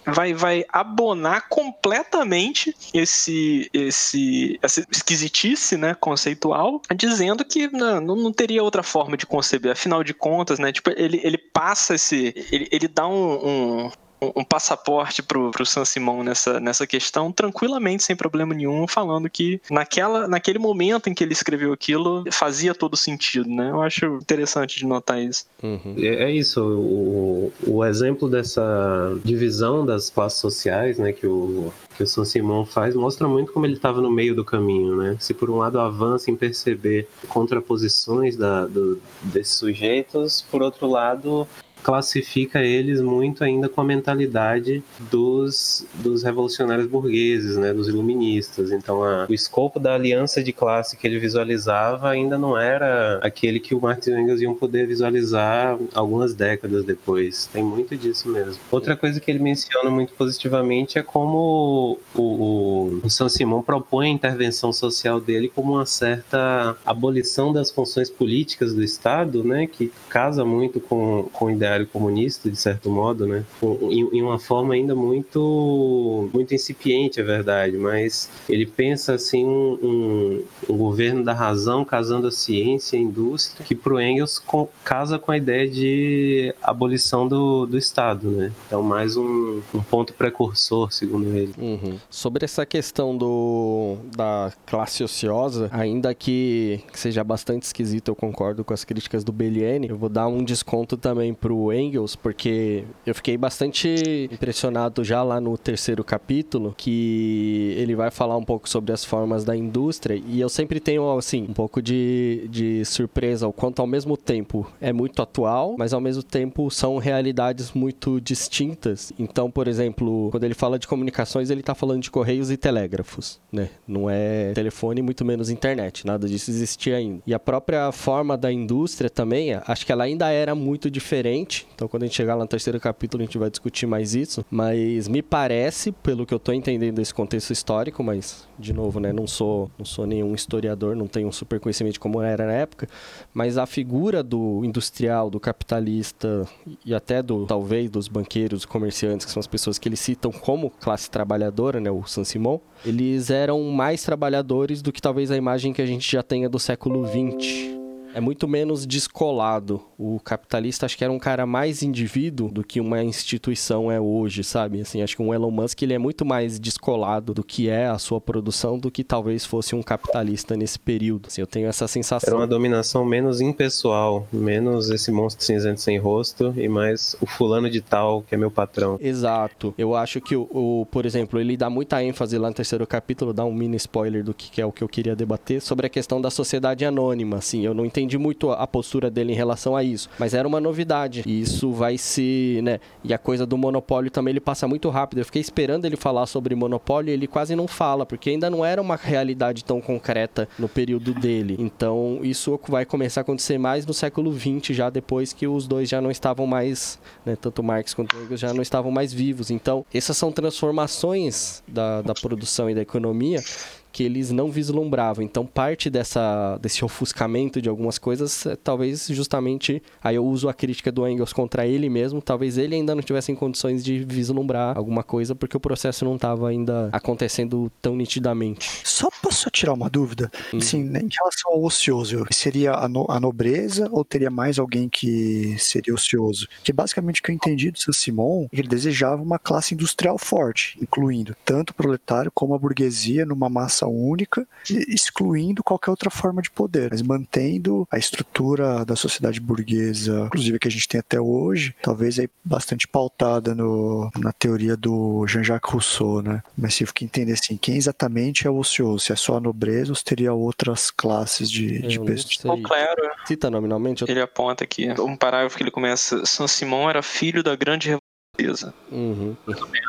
vai, vai abonar completamente esse, esse essa esquisitice né, conceitual, dizendo que não, não teria outra forma de conceber. Afinal de contas, né, tipo, ele, ele passa esse. Ele, ele dá um, um um passaporte pro, pro San Simão nessa, nessa questão, tranquilamente, sem problema nenhum, falando que naquela, naquele momento em que ele escreveu aquilo, fazia todo sentido, né? Eu acho interessante de notar isso. Uhum. É, é, isso, o, o exemplo dessa divisão das classes sociais, né, que o, que o San Simão faz, mostra muito como ele estava no meio do caminho, né? Se por um lado avança em perceber contraposições da, do, desses sujeitos, por outro lado classifica eles muito ainda com a mentalidade dos, dos revolucionários burgueses, né, dos iluministas. Então, a, o escopo da aliança de classe que ele visualizava ainda não era aquele que o Marx e o Engels iam poder visualizar algumas décadas depois. Tem muito disso mesmo. Outra coisa que ele menciona muito positivamente é como o, o, o San Simão propõe a intervenção social dele como uma certa abolição das funções políticas do Estado, né, que casa muito com, com o ideário comunista, de certo modo, né? Em, uma forma ainda muito, muito incipiente, é verdade, mas ele pensa assim um, um, governo da razão casando a ciência e a indústria, que para o Engels casa com a ideia de abolição do, do Estado, né? Então, mais um, um ponto precursor, segundo ele. Uhum. Sobre essa questão do, da classe ociosa, ainda que, que seja bastante esquisito, eu concordo com as críticas do Belliene, eu vou dar um desconto também pro Engels, porque eu fiquei bastante impressionado já lá no terceiro capítulo, que ele vai falar um pouco sobre as formas da indústria, e eu sempre tenho, assim, um pouco de, de surpresa, o quanto ao mesmo tempo é muito atual, mas ao mesmo tempo são realidades muito distintas. Então, por exemplo, quando ele fala de comunicações, ele está falando de correios e telégrafos, né? Não é telefone, muito menos internet, nada disso existia ainda. E a própria forma da indústria também, acho que ela ainda era muito diferente então, quando a gente chegar lá no terceiro capítulo, a gente vai discutir mais isso. Mas me parece, pelo que eu estou entendendo desse contexto histórico, mas, de novo, né, não sou, não sou nenhum historiador, não tenho um super conhecimento de como era na época, mas a figura do industrial, do capitalista e até do, talvez, dos banqueiros, comerciantes, que são as pessoas que eles citam como classe trabalhadora, né, o Saint-Simon, eles eram mais trabalhadores do que talvez a imagem que a gente já tenha do século XX é muito menos descolado. O capitalista acho que era um cara mais indivíduo do que uma instituição é hoje, sabe? Assim, acho que um Elon Musk ele é muito mais descolado do que é a sua produção do que talvez fosse um capitalista nesse período. Assim, eu tenho essa sensação. Era uma dominação menos impessoal, menos esse monstro cinzento sem rosto e mais o fulano de tal que é meu patrão. Exato. Eu acho que o, o por exemplo, ele dá muita ênfase lá no terceiro capítulo, dá um mini spoiler do que, que é o que eu queria debater sobre a questão da sociedade anônima. Assim, eu não entendi muito a postura dele em relação a isso, mas era uma novidade. E isso vai se, né? E a coisa do monopólio também ele passa muito rápido. Eu fiquei esperando ele falar sobre monopólio, e ele quase não fala, porque ainda não era uma realidade tão concreta no período dele. Então, isso vai começar a acontecer mais no século XX, já depois que os dois já não estavam mais, né, tanto Marx quanto Engels já não estavam mais vivos. Então, essas são transformações da, da produção e da economia que eles não vislumbravam. Então, parte dessa, desse ofuscamento de algumas coisas, é, talvez justamente, aí eu uso a crítica do Engels contra ele mesmo, talvez ele ainda não tivesse em condições de vislumbrar alguma coisa, porque o processo não estava ainda acontecendo tão nitidamente. Só posso tirar uma dúvida? Hum. Assim, né, em relação ao ocioso, seria a, no, a, nobreza ou teria mais alguém que seria ocioso? Que basicamente o que eu entendi do Saint-Simon, ele desejava uma classe industrial forte, incluindo tanto o proletário como a burguesia numa massa única, excluindo qualquer outra forma de poder, mas mantendo a estrutura da sociedade burguesa, inclusive que a gente tem até hoje, talvez aí bastante pautada no, na teoria do Jean-Jacques Rousseau, né? Mas se eu ficar entender assim, quem exatamente é o ocioso? Se é só a nobreza ou se teria outras classes de, de pessoas? O clero. Cita nominalmente? Ele aponta aqui, um parágrafo que ele começa, São Simão era filho da grande Uhum.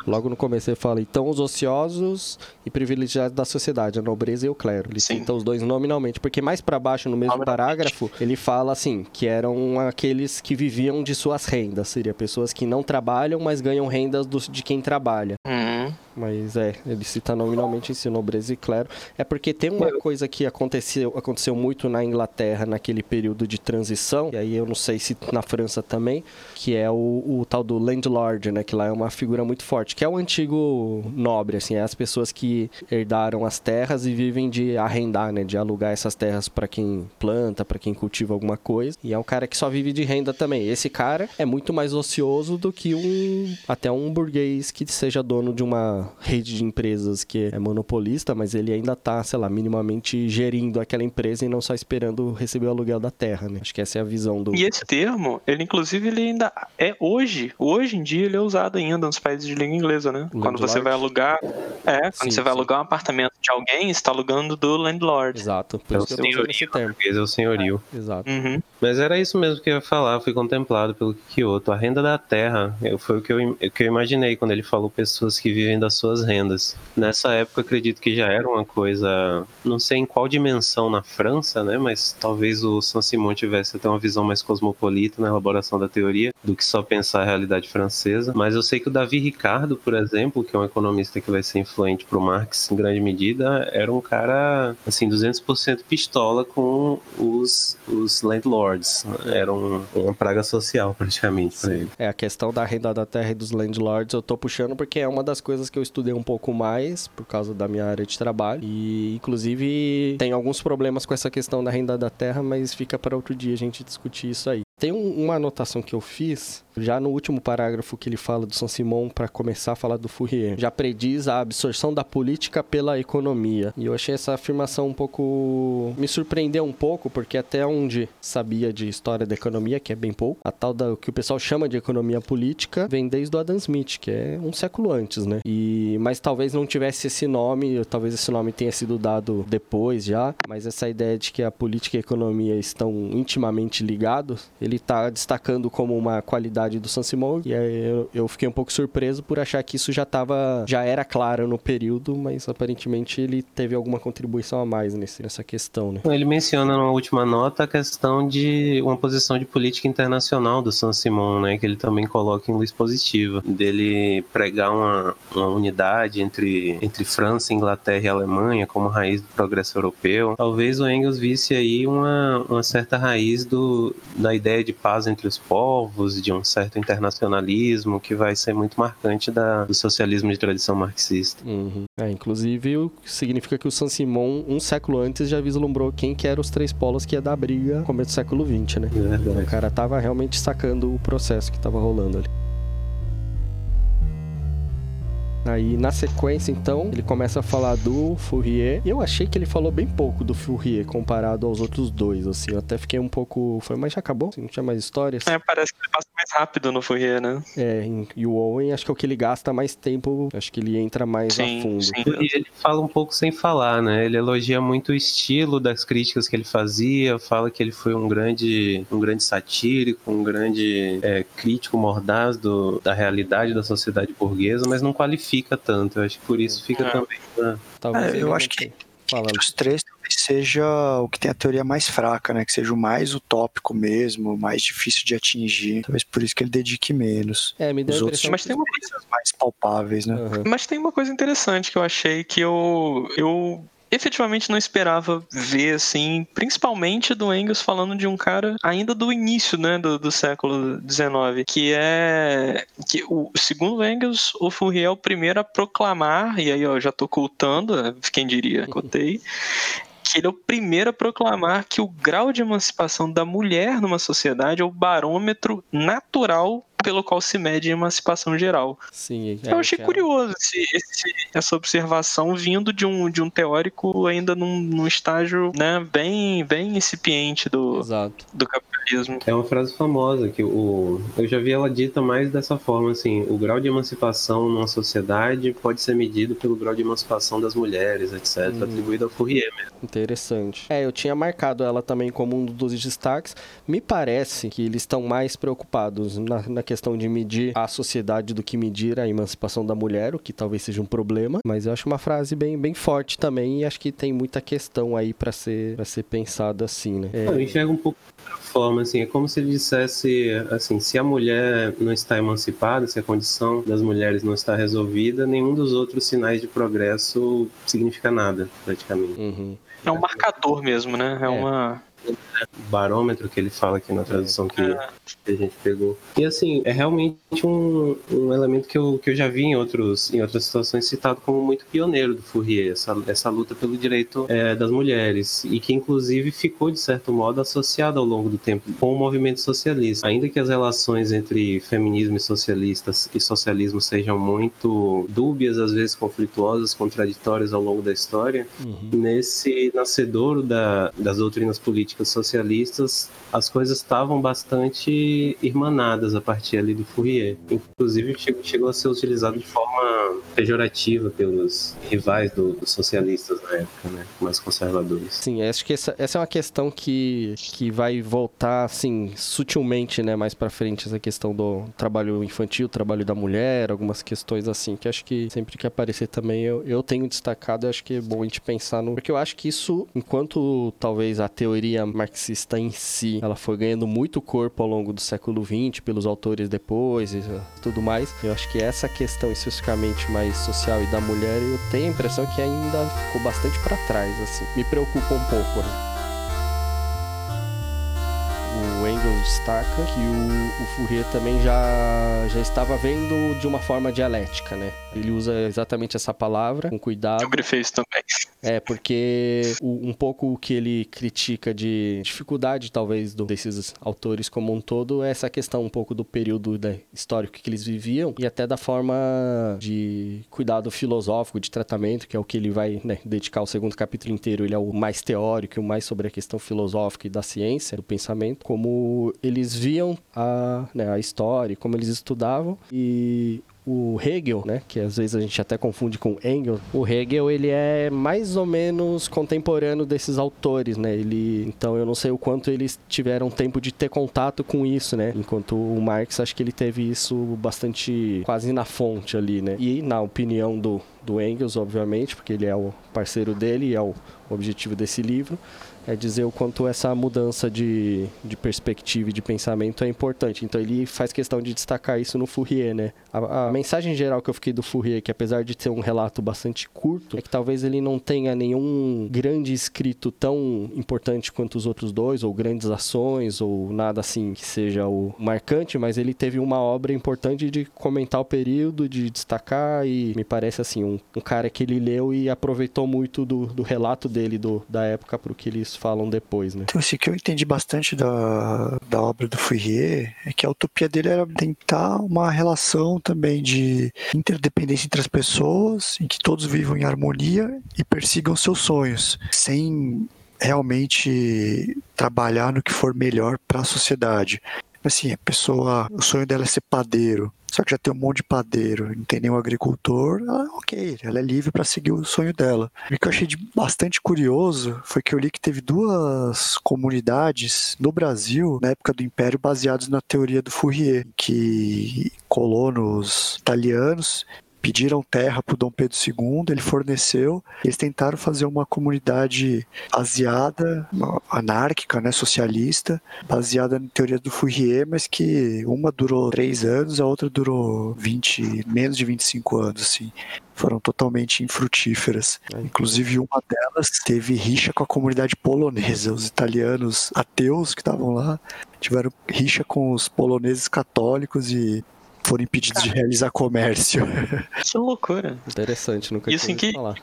Logo no começo ele fala, então os ociosos e privilegiados da sociedade, a nobreza e o clero. Ele Sim. cita os dois nominalmente, porque mais para baixo no mesmo parágrafo, ele fala assim, que eram aqueles que viviam de suas rendas, seria pessoas que não trabalham, mas ganham rendas do, de quem trabalha. Uhum. Mas é, ele cita nominalmente esse nobreza e clero. É porque tem uma coisa que aconteceu, aconteceu muito na Inglaterra naquele período de transição, e aí eu não sei se na França também, que é o, o tal do landlord, né? Que lá é uma figura muito forte, que é o antigo nobre, assim, é as pessoas que herdaram as terras e vivem de arrendar, né? De alugar essas terras para quem planta, para quem cultiva alguma coisa. E é um cara que só vive de renda também. Esse cara é muito mais ocioso do que um até um burguês que seja dono de uma rede de empresas que é monopolista, mas ele ainda está, sei lá, minimamente gerindo aquela empresa e não só esperando receber o aluguel da terra, né? Acho que essa é a visão do. E esse termo, ele inclusive ele ainda é hoje, hoje em dia ele é usado ainda nos países de língua inglesa, né? Landlord. Quando você vai alugar, é, quando sim, você vai sim. alugar um apartamento de alguém, está alugando do landlord. Exato. Por é eu tô esse termo. É o senhorio. É, exato. Uhum. Mas era isso mesmo que eu ia falar, fui contemplado pelo Kyoto. A renda da terra foi o que eu, o que eu imaginei quando ele falou pessoas que vivem das suas rendas. Nessa época, acredito que já era uma coisa, não sei em qual dimensão na França, né? Mas talvez o Saint-Simon tivesse até uma visão mais cosmopolita na elaboração da teoria do que só pensar a realidade francesa. Mas eu sei que o Davi Ricardo, por exemplo, que é um economista que vai ser influente para o Marx em grande medida, era um cara, assim, 200% pistola com os, os landlords. Era um, uma praga social, praticamente, para ele. É, a questão da renda da terra e dos landlords eu tô puxando porque é uma das coisas que eu estudei um pouco mais por causa da minha área de trabalho. E, inclusive, tem alguns problemas com essa questão da renda da terra, mas fica para outro dia a gente discutir isso aí. Tem um, uma anotação que eu fiz já no último parágrafo que ele fala do São Simão para começar a falar do Fourier. Já prediz a absorção da política pela economia. E eu achei essa afirmação um pouco me surpreendeu um pouco, porque até onde sabia de história da economia, que é bem pouco, a tal da que o pessoal chama de economia política vem desde o Adam Smith, que é um século antes, né? E mas talvez não tivesse esse nome, talvez esse nome tenha sido dado depois já, mas essa ideia de que a política e a economia estão intimamente ligados ele está destacando como uma qualidade do San Simão e eu, eu fiquei um pouco surpreso por achar que isso já tava, já era claro no período, mas aparentemente ele teve alguma contribuição a mais nesse, nessa questão, né? Ele menciona na última nota a questão de uma posição de política internacional do San Simão, né, que ele também coloca em luz positiva, dele pregar uma, uma unidade entre, entre França, Inglaterra e Alemanha como raiz do progresso europeu. Talvez o Engels visse aí uma, uma certa raiz do, da ideia de paz entre os povos, de um certo internacionalismo que vai ser muito marcante da, do socialismo de tradição marxista. Uhum. É, inclusive, significa que o Saint-Simon, um século antes, já vislumbrou quem que eram os três polos que ia dar briga no começo do século XX, né? É verdade. O cara tava realmente sacando o processo que tava rolando ali. Aí na sequência, então, ele começa a falar do Fourier. E eu achei que ele falou bem pouco do Fourier comparado aos outros dois, assim. Eu até fiquei um pouco. Foi, mas já acabou? Assim, não tinha mais histórias? É, parece que ele passa mais rápido no Fourier, né? É, e o Owen, acho que é o que ele gasta mais tempo. Acho que ele entra mais Sim, a fundo. sim. E ele fala um pouco sem falar, né? Ele elogia muito o estilo das críticas que ele fazia, fala que ele foi um grande, um grande satírico, um grande é, crítico mordaz do, da realidade da sociedade burguesa, mas não qualifica tanto. Eu acho que por isso fica É. também. né? Talvez É, eu acho que Falando. Os três, talvez seja o que tem a teoria mais fraca, né? Que seja o mais utópico mesmo, o mais difícil de atingir. Talvez por isso que ele dedique menos. É, me deu Os outros. Mas tem uma Coisas mais palpáveis, né? Aham. Mas tem uma coisa interessante que eu achei que eu, eu efetivamente não esperava ver, assim, principalmente do Engels falando de um cara ainda do início, né, do, do século XIX, que é que o segundo Engels, o Fourier é o primeiro a proclamar, e aí ó, já tô ocultando, quem diria, [LAUGHS] cotei, que ele é o primeiro a proclamar que o grau de emancipação da mulher numa sociedade é o barômetro natural pelo qual se mede a emancipação geral. Sim, é, Eu achei é- curioso esse- esse- essa observação vindo de um, de um teórico ainda num, num estágio né, bem, bem incipiente do, Exato. do capitalismo. É uma frase famosa que o, eu já vi ela dita mais dessa forma, assim, o grau de emancipação numa sociedade pode ser medido pelo grau de emancipação das mulheres, etc., Uhum. atribuído ao Fourier mesmo. Interessante. É, eu tinha marcado ela também como um dos destaques. Me parece que eles estão mais preocupados na, na questão de medir a sociedade do que medir a emancipação da mulher, o que talvez seja um problema. Mas eu acho uma frase bem, bem forte também e acho que tem muita questão aí pra ser, pra ser pensada assim, né? É, Eu enxergo um pouco de outra forma, assim, é como se ele dissesse, assim, se a mulher não está emancipada, se a condição das mulheres não está resolvida, nenhum dos outros sinais de progresso significa nada, praticamente. uhum. É um marcador mesmo, né? É, É. uma. O barômetro que ele fala aqui na tradução que, que a gente pegou. E assim, é realmente um, um elemento que eu, que eu já vi em, outros, em outras situações citado como muito pioneiro do Fourier, essa, essa luta pelo direito é, das mulheres, e que inclusive ficou, de certo modo, associada ao longo do tempo com o movimento socialista. Ainda que as relações entre feminismo e socialistas e socialismo sejam muito dúbias, às vezes conflituosas, contraditórias ao longo da história, Uhum. nesse nascedouro da, das doutrinas políticas socialistas, as coisas estavam bastante irmanadas a partir ali do Fourier. Inclusive chegou, a ser utilizado de forma pejorativa pelos rivais do- dos socialistas na época, né? Mais conservadores. Sim, acho que essa, essa é uma questão que, que vai voltar, assim, sutilmente, né, mais pra frente, essa questão do trabalho infantil, trabalho da mulher, algumas questões assim, que acho que sempre que aparecer também eu, eu tenho destacado, acho que é bom a gente pensar no... Porque eu acho que isso, enquanto talvez a teoria marxista em si, ela foi ganhando muito corpo ao longo do século XX, pelos autores depois e uh, tudo mais, eu acho que essa questão especificamente mais social e da mulher, eu tenho a impressão que ainda ficou bastante pra trás, assim. Me preocupa um pouco, né? O Engels destaca que o, o Fourier também já, já estava vendo de uma forma dialética, né? Ele usa exatamente essa palavra, com cuidado. Eu grifei isso também. É, porque o- um pouco o que ele critica de dificuldade, talvez, do- desses autores como um todo, é essa questão um pouco do período né, histórico que eles viviam e até da forma de cuidado filosófico, de tratamento, que é o que ele vai né, dedicar o segundo capítulo inteiro. Ele é o mais teórico, o mais sobre a questão filosófica e da ciência, do pensamento, como eles viam a, né, a história, como eles estudavam e o Hegel, né, que às vezes a gente até confunde com Engels, o Hegel ele é mais ou menos contemporâneo desses autores, né? Ele, então eu não sei o quanto eles tiveram tempo de ter contato com isso, né? Enquanto o Marx acho que ele teve isso bastante quase na fonte ali, né? E na opinião do do Engels, obviamente, porque ele é o parceiro dele e é o objetivo desse livro é dizer o quanto essa mudança de, de perspectiva e de pensamento é importante. Então ele faz questão de destacar isso no Fourier, né? A, a, mensagem geral que eu fiquei do Fourier, que apesar de ter um relato bastante curto, é que talvez ele não tenha nenhum grande escrito tão importante quanto os outros dois, ou grandes ações, ou nada assim que seja o marcante, mas ele teve uma obra importante de comentar o período, de destacar, e me parece assim, um, um cara que ele leu e aproveitou muito do, do relato dele do, da época para o que eles falam depois, né? Então, assim, o que eu entendi bastante da, da obra do Fourier é que a utopia dele era tentar uma relação também de interdependência entre as pessoas, em que todos vivam em harmonia e persigam seus sonhos, sem realmente trabalhar no que for melhor para a sociedade. Assim, a pessoa, o sonho dela é ser padeiro. Só que já tem um monte de padeiro, não tem nenhum agricultor, ela, ok, ela é livre para seguir o sonho dela. O que eu achei bastante curioso foi que eu li que teve duas comunidades no Brasil, na época do Império, baseadas na teoria do Fourier, que colonos italianos pediram terra para o Dom Pedro II, ele forneceu. Eles tentaram fazer uma comunidade baseada, anárquica, né, socialista, baseada na teoria do Fourier, mas que uma durou três anos, a outra durou 20, menos de 25 anos, assim foram totalmente infrutíferas. Inclusive, uma delas teve rixa com a comunidade polonesa. Os italianos ateus que estavam lá tiveram rixa com os poloneses católicos e foram impedidos Cara. de realizar comércio. [LAUGHS] Que loucura. Interessante, nunca Isso em que falar.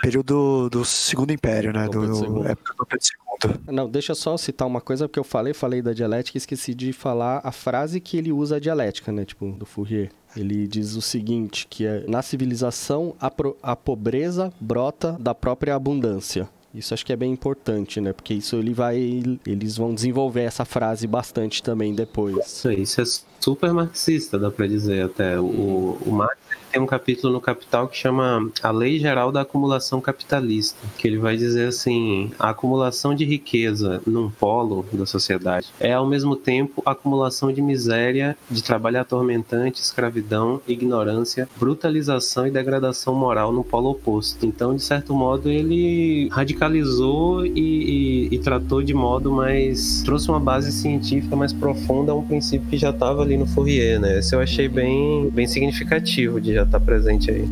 Período do Segundo Império, né? Do, do época do Pedro II. Não, deixa eu só citar uma coisa, porque eu falei, falei da dialética e esqueci de falar a frase que ele usa a dialética, né? Tipo, do Fourier. Ele diz o seguinte, que é, na civilização a, pro, a pobreza brota da própria abundância. Isso acho que é bem importante, né? Porque isso ele vai. Eles vão desenvolver essa frase bastante também depois. Isso, isso é super marxista, dá pra dizer até. O, o Marx tem um capítulo no Capital que chama A Lei Geral da Acumulação Capitalista, que ele vai dizer assim: a acumulação de riqueza num polo da sociedade é ao mesmo tempo a acumulação de miséria, de trabalho atormentante, escravidão, ignorância, brutalização e degradação moral no polo oposto. Então, de certo modo, ele radicalizou e, e, e tratou de modo mais. trouxe uma base científica mais profunda a um princípio que já estava ali no Fourier, né? Esse eu achei bem, bem significativo de já tá presente aí.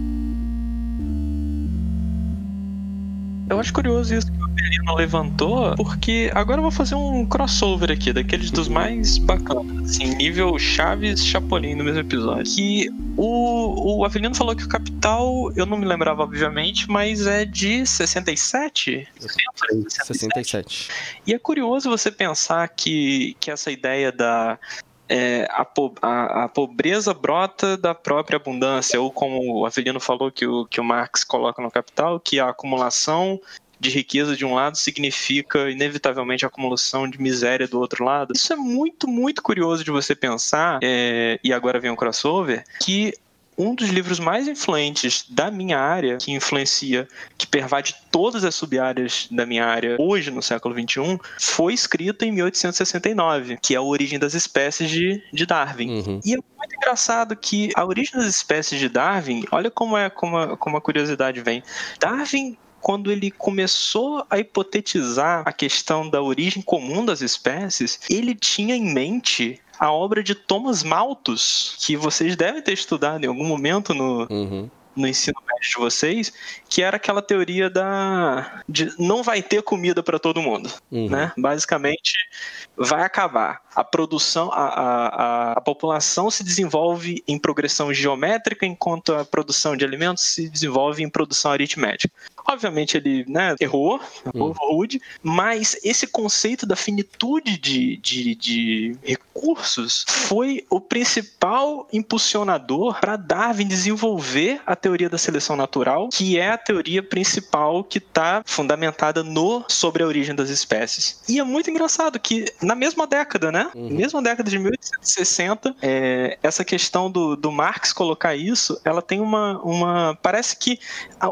Eu acho curioso isso que o Berino levantou, porque agora eu vou fazer um crossover aqui, daqueles dos mais bacanas, assim, nível Chaves Chapolin no mesmo episódio. Que o, o Avelino falou que o Capital, eu não me lembrava, obviamente, mas é de 67? 67. 67. E é curioso você pensar que, que essa ideia da é, a, a, a, pobreza brota da própria abundância, ou como o Avelino falou que o, que o Marx coloca no Capital, que a acumulação de riqueza de um lado significa inevitavelmente a acumulação de miséria do outro lado. Isso é muito, muito curioso de você pensar, é, e agora vem um crossover, que um dos livros mais influentes da minha área, que influencia, que pervade todas as sub-áreas da minha área hoje, no século XXI, foi escrito em 1869, que é a Origem das Espécies de, de Darwin. Uhum. E é muito engraçado que a origem das espécies de Darwin, olha como, é, como, a, como a curiosidade vem. Darwin quando ele começou a hipotetizar a questão da origem comum das espécies, ele tinha em mente a obra de Thomas Malthus, que vocês devem ter estudado em algum momento no, uhum. no ensino médio de vocês, que era aquela teoria da de não vai ter comida para todo mundo, uhum. né? Basicamente, vai acabar. A produção, a, a, a população se desenvolve em progressão geométrica, enquanto a produção de alimentos se desenvolve em produção aritmética. Obviamente ele né, errou, errou hum. rude, mas esse conceito da finitude de, de, de recursos foi o principal impulsionador para Darwin desenvolver a teoria da seleção natural, que é a teoria principal que está fundamentada no sobre a origem das espécies. E é muito engraçado que na mesma década, né? Uhum. Mesma década de 1860, é, essa questão do, do Marx colocar isso, ela tem uma, uma parece que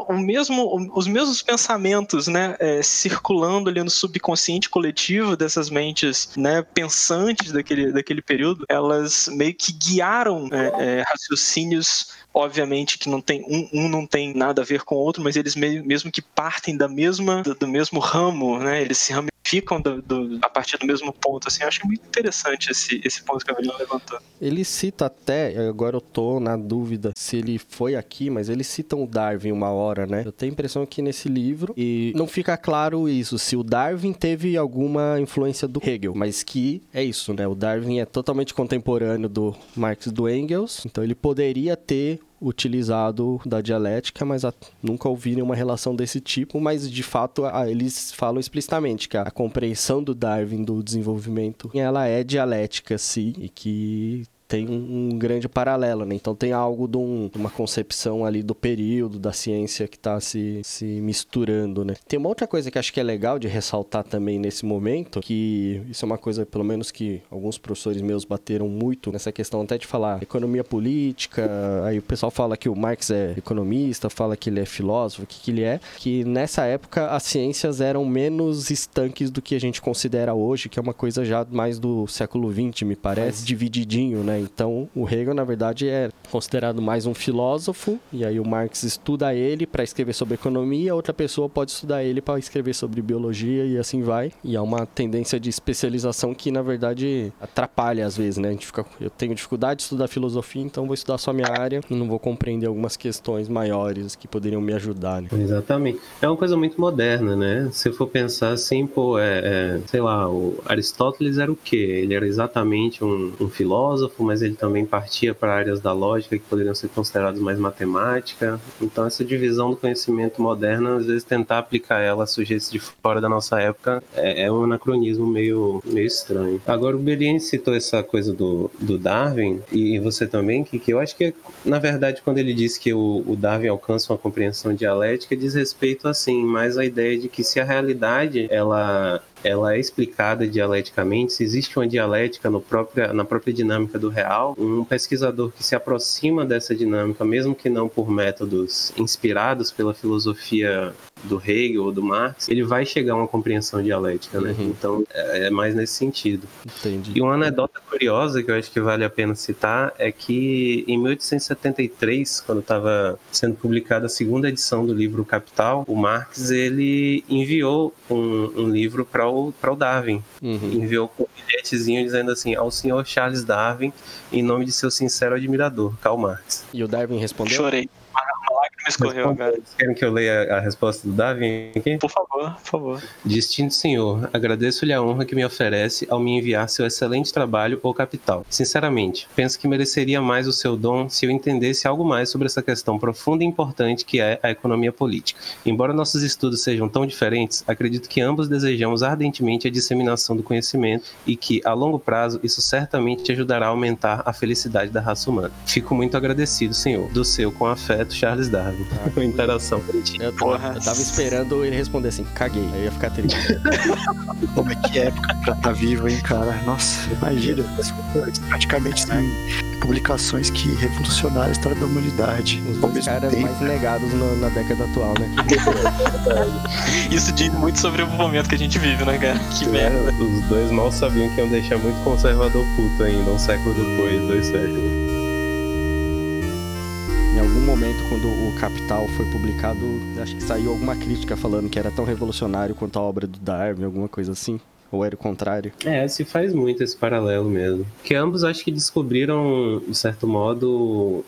o mesmo os os mesmos pensamentos, né, é, circulando ali no subconsciente coletivo dessas mentes, né, pensantes daquele, daquele período, elas meio que guiaram é, é, raciocínios obviamente que não tem um, um, não tem nada a ver com o outro, mas eles mesmo que partem da mesma do, do mesmo ramo, né? Eles se ficam do, do, a partir do mesmo ponto. Assim, eu acho muito interessante esse, esse ponto que a Avelino levantou. Ele cita até, agora eu tô na dúvida se ele foi aqui, mas eles citam o Darwin uma hora, né? Eu tenho a impressão que nesse livro, e não fica claro isso, se o Darwin teve alguma influência do Hegel, mas que é isso, né? O Darwin é totalmente contemporâneo do Marx e do Engels, então ele poderia ter utilizado da dialética, mas a, nunca ouvi nenhuma relação desse tipo, mas de fato a, eles falam explicitamente que a, a compreensão do Darwin do desenvolvimento, ela é dialética, sim, e que tem um, grande paralelo, né? Então tem algo de, um, de, uma concepção ali do período, da ciência que está se, se misturando, né? Tem uma outra coisa que acho que é legal de ressaltar também nesse momento, que isso é uma coisa, pelo menos, que alguns professores meus bateram muito nessa questão até de falar economia política, aí o pessoal fala que o Marx é economista, fala que ele é filósofo, o que, que ele é, que nessa época as ciências eram menos estanques do que a gente considera hoje, que é uma coisa já mais do século XX, me parece, divididinho, né? Então, o Hegel, na verdade, é considerado mais um filósofo, e aí o Marx estuda ele para escrever sobre economia, outra pessoa pode estudar ele para escrever sobre biologia e assim vai. E há uma tendência de especialização que, na verdade, atrapalha às vezes, né? A gente fica, eu tenho dificuldade de estudar filosofia, então vou estudar só minha área e não vou compreender algumas questões maiores que poderiam me ajudar. Né? Exatamente. É uma coisa muito moderna, né? Se for pensar assim, pô, é, é, sei lá, o Aristóteles era o quê? Ele era exatamente um, um filósofo, mas ele também partia para áreas da lógica que poderiam ser consideradas mais matemática. Então, essa divisão do conhecimento moderno, às vezes tentar aplicar ela a sujeitos de fora da nossa época é, é um anacronismo meio, meio estranho. Agora, o Berien citou essa coisa do, do Darwin, e você também, que, que eu acho que, na verdade, quando ele diz que o, o Darwin alcança uma compreensão dialética, diz respeito, assim, mais à ideia de que se a realidade ela ela é explicada dialeticamente, se existe uma dialética no própria, na própria dinâmica do real, um pesquisador que se aproxima dessa dinâmica, mesmo que não por métodos inspirados pela filosofia do Hegel ou do Marx, ele vai chegar a uma compreensão dialética, né? Uhum. Então é, é mais nesse sentido. Entendi. E uma anedota curiosa que eu acho que vale a pena citar é que em 1873, quando estava sendo publicada a segunda edição do livro Capital, o Marx ele enviou um, um livro para o, o Darwin. Uhum. Enviou com um bilhetezinho dizendo assim: ao senhor Charles Darwin, em nome de seu sincero admirador, Karl Marx. E o Darwin respondeu? Chorei lágrima escorreu, cara. Querem que eu leia a resposta do Davi aqui? Por favor, por favor. Distinto senhor, agradeço-lhe a honra que me oferece ao me enviar seu excelente trabalho ou capital. Sinceramente, penso que mereceria mais o seu dom se eu entendesse algo mais sobre essa questão profunda e importante que é a economia política. Embora nossos estudos sejam tão diferentes, acredito que ambos desejamos ardentemente a disseminação do conhecimento e que, a longo prazo, isso certamente ajudará a aumentar a felicidade da raça humana. Fico muito agradecido, senhor. Do seu, com afeto, Charles Darwin. Ah, [LAUGHS] uma interação Eu, Porra. eu tava esperando ele responder assim, caguei. Aí ia ficar triste. [LAUGHS] Como é que época pra estar tá vivo, hein, cara? Nossa, imagina. Praticamente tem publicações que revolucionaram a história da humanidade. Os dois caras tempo. mais negados no, na década atual, né? [LAUGHS] Isso diz muito sobre o momento que a gente vive, né, cara? Que é, merda. Os dois mal sabiam que iam deixar muito conservador puto ainda, um século depois, dois séculos momento, quando o Capital foi publicado, acho que saiu alguma crítica falando que era tão revolucionário quanto a obra do Darwin, alguma coisa assim. Ou era o contrário? É, se faz muito esse paralelo mesmo. Que ambos acho que descobriram, de certo modo,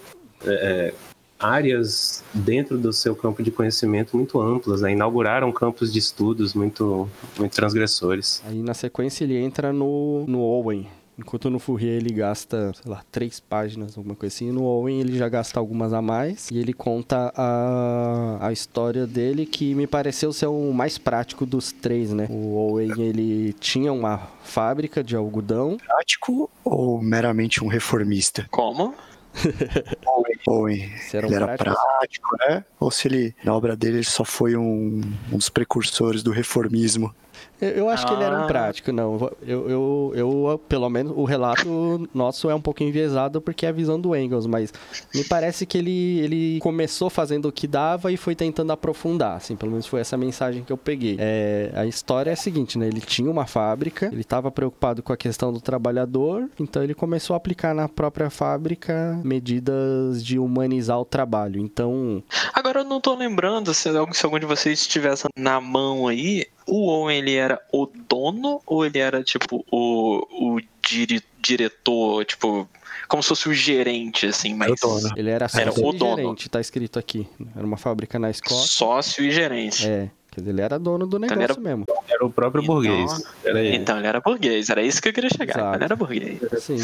é, é, áreas dentro do seu campo de conhecimento muito amplas, né? inauguraram campos de estudos muito, muito transgressores. Aí na sequência ele entra no, no Owen, Enquanto no Fourier ele gasta, sei lá, três páginas, alguma coisa assim. No Owen ele já gasta algumas a mais. E ele conta a, a história dele, que me pareceu ser o mais prático dos três, né? O Owen, ele tinha uma fábrica de algodão. Prático ou meramente um reformista? Como? [LAUGHS] Owen. Era um ele era prático, né? Ou se ele, na obra dele, ele só foi um, um dos precursores do reformismo. Eu, acho que ele era um Ah. prático, não. Eu, eu, eu, pelo menos, o relato nosso é um pouco enviesado porque é a visão do Engels, mas me parece que ele, ele começou fazendo o que dava e foi tentando aprofundar, assim, pelo menos foi essa mensagem que eu peguei. É, a história é a seguinte, né? Ele tinha uma fábrica, ele estava preocupado com a questão do trabalhador, então ele começou a aplicar na própria fábrica medidas de humanizar o trabalho. Então, Agora eu não tô lembrando se, algum- se algum de vocês estivesse na mão aí. O Owen ele era o dono ou ele era tipo o, o dire- diretor, tipo, como se fosse o gerente, assim, mas. Era o dono. ele era Era sócio o e dono. gerente, tá escrito aqui. Era uma fábrica na Escócia. Sócio e gerente. É, quer dizer, ele era dono do Então negócio ele mesmo. Era o próprio Então- burguês. Era ele. Então ele era burguês, era isso que eu queria chegar. Exato. Ele era burguês. Sim.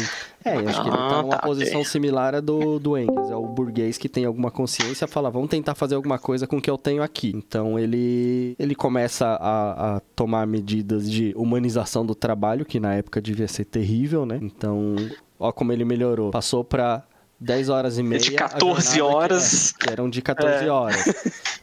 É, eu acho que ele Ah, tá numa tá, posição ok. similar à do, do Engels. É o burguês que tem alguma consciência fala, vamos tentar fazer alguma coisa com o que eu tenho aqui. Então ele, ele começa a, a tomar medidas de humanização do trabalho, que na época devia ser terrível, né? Então, ó como ele melhorou. Passou pra 10 horas e meia. De a 14 jornada que- horas. é, que eram de 14 É. horas.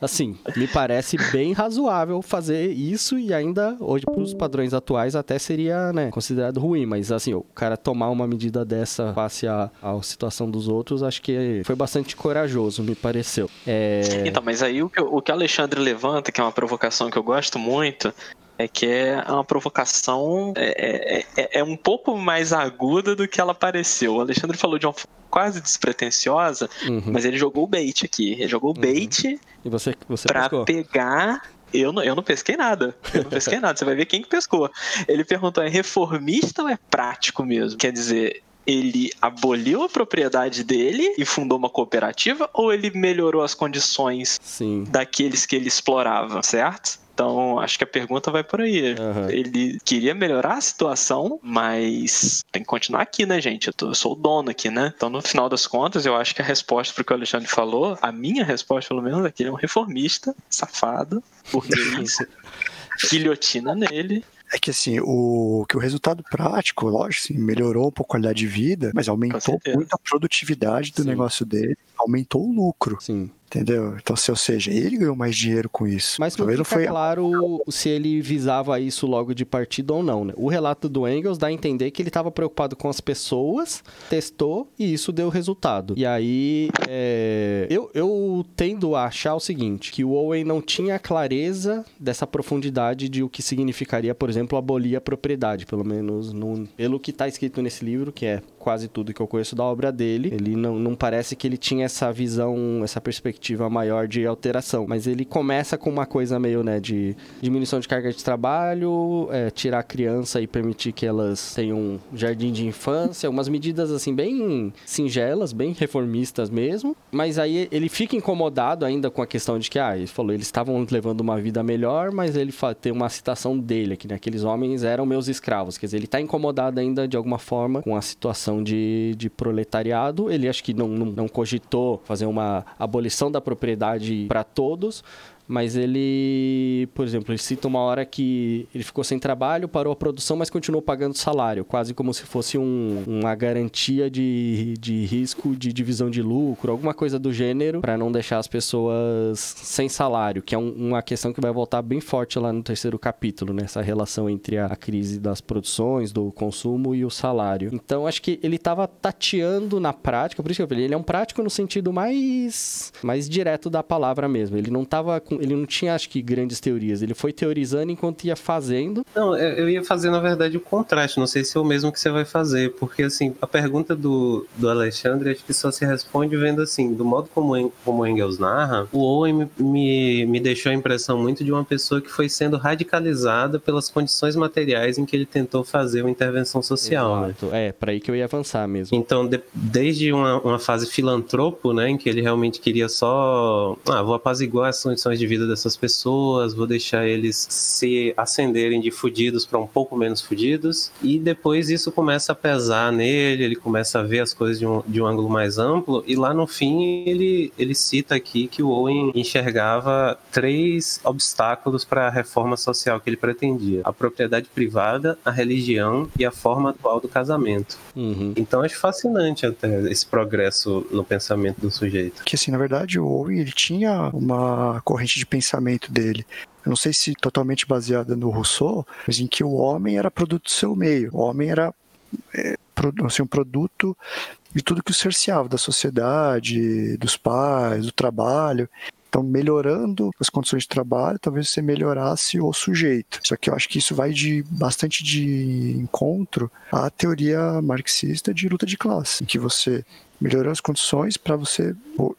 Assim, me parece bem razoável fazer isso e ainda, hoje, pros padrões atuais, até seria, né, considerado ruim. Mas, assim, o cara tomar uma medida dessa face à, à situação dos outros, acho que foi bastante corajoso, me pareceu. É... Então, mas aí o que, o que o Alexandre levanta, que é uma provocação que eu gosto muito, é que é uma provocação é, é, é- é um pouco mais aguda do que ela pareceu. O Alexandre falou de uma forma quase despretensiosa, Uhum. mas ele jogou o bait aqui. Ele jogou o bait E você, você pra pescou? pegar. Eu não, eu não pesquei nada. Eu não pesquei nada. Você vai ver quem que pescou. Ele perguntou: é reformista ou é prático mesmo? Quer dizer. Ele aboliu a propriedade dele e fundou uma cooperativa ou ele melhorou as condições Sim. daqueles que ele explorava, certo? Então, acho que a pergunta vai por aí. Aham. Ele queria melhorar a situação, mas tem que continuar aqui, né, gente? Eu, tô- eu sou o dono aqui, né? Então, no final das contas, eu acho que a resposta pro que o Alexandre falou, a minha resposta, pelo menos, é que ele é um reformista, safado, burguês, [LAUGHS] guilhotina nele. É que assim, o que o resultado prático, lógico, assim, melhorou um pouco a qualidade de vida, mas aumentou muito a produtividade do Sim. negócio dele, aumentou o lucro, Sim. Entendeu? Então, se, ou seja, ele ganhou mais dinheiro com isso. Mas Talvez não foi claro se ele visava isso logo de partida ou não, né? O relato do Engels dá a entender que ele estava preocupado com as pessoas, testou e isso deu resultado. E aí, é, eu, eu tendo a achar o seguinte, que o Owen não tinha clareza dessa profundidade de o que significaria, por exemplo, abolir a propriedade, pelo menos no, pelo que está escrito nesse livro, que é quase tudo que eu conheço da obra dele. Ele não, não parece que ele tinha essa visão, essa perspectiva maior de alteração. Mas ele começa com uma coisa meio, né, de diminuição de carga de trabalho, é, tirar a criança e permitir que elas tenham um jardim de infância, umas medidas assim bem singelas, bem reformistas mesmo. Mas aí ele fica incomodado ainda com a questão de que, ah, ele falou, eles estavam levando uma vida melhor, mas ele tem uma citação dele aqui, né? Aqueles homens eram meus escravos. Quer dizer, ele tá incomodado ainda de alguma forma com a situação de, de proletariado. Ele acho que não, não, não cogitou fazer uma abolição da propriedade para todos. Mas ele, por exemplo, ele cita uma hora que ele ficou sem trabalho, parou a produção, mas continuou pagando salário, quase como se fosse um- uma garantia de, de risco de divisão de lucro, alguma coisa do gênero, para não deixar as pessoas sem salário, que é um- uma questão que vai voltar bem forte lá no terceiro capítulo, né? Essa relação entre a, a crise das produções, do consumo e o salário. Então, acho que ele estava tateando na prática, por isso que eu falei, ele é um prático no sentido mais, mais direto da palavra mesmo. Ele não tava com, ele não tinha, acho que, grandes teorias. Ele foi teorizando enquanto ia fazendo. Não, eu ia fazer, na verdade, o contraste. Não sei se é o mesmo que você vai fazer. Porque, assim, a pergunta do, do Alexandre acho que só se responde vendo, assim, do modo como, como Engels narra, o Owen me, me, deixou a impressão muito de uma pessoa que foi sendo radicalizada pelas condições materiais em que ele tentou fazer uma intervenção social, né? Exato. É, para aí que eu ia avançar mesmo. Então, de- desde uma, uma fase filantropo, né, em que ele realmente queria só, ah, vou apaziguar as condições de vida dessas pessoas, vou deixar eles se ascenderem de fudidos para um pouco menos fudidos, e depois isso começa a pesar nele, ele começa a ver as coisas de um, de um ângulo mais amplo, e lá no fim ele, ele cita aqui que o Owen enxergava três obstáculos para a reforma social que ele pretendia: a propriedade privada, a religião e a forma atual do casamento. Uhum. Então acho fascinante até esse progresso no pensamento do sujeito. que assim, na verdade, o Owen ele tinha uma corrente de pensamento dele eu não sei se totalmente baseada no Rousseau, mas em que o homem era produto do seu meio, o homem era é, assim, um produto de tudo que o cerceava, da sociedade, dos pais, do trabalho. Então, melhorando as condições de trabalho, talvez você melhorasse o sujeito. Só que eu acho que isso vai de bastante de encontro à teoria marxista de luta de classe, em que você melhorar as condições para você,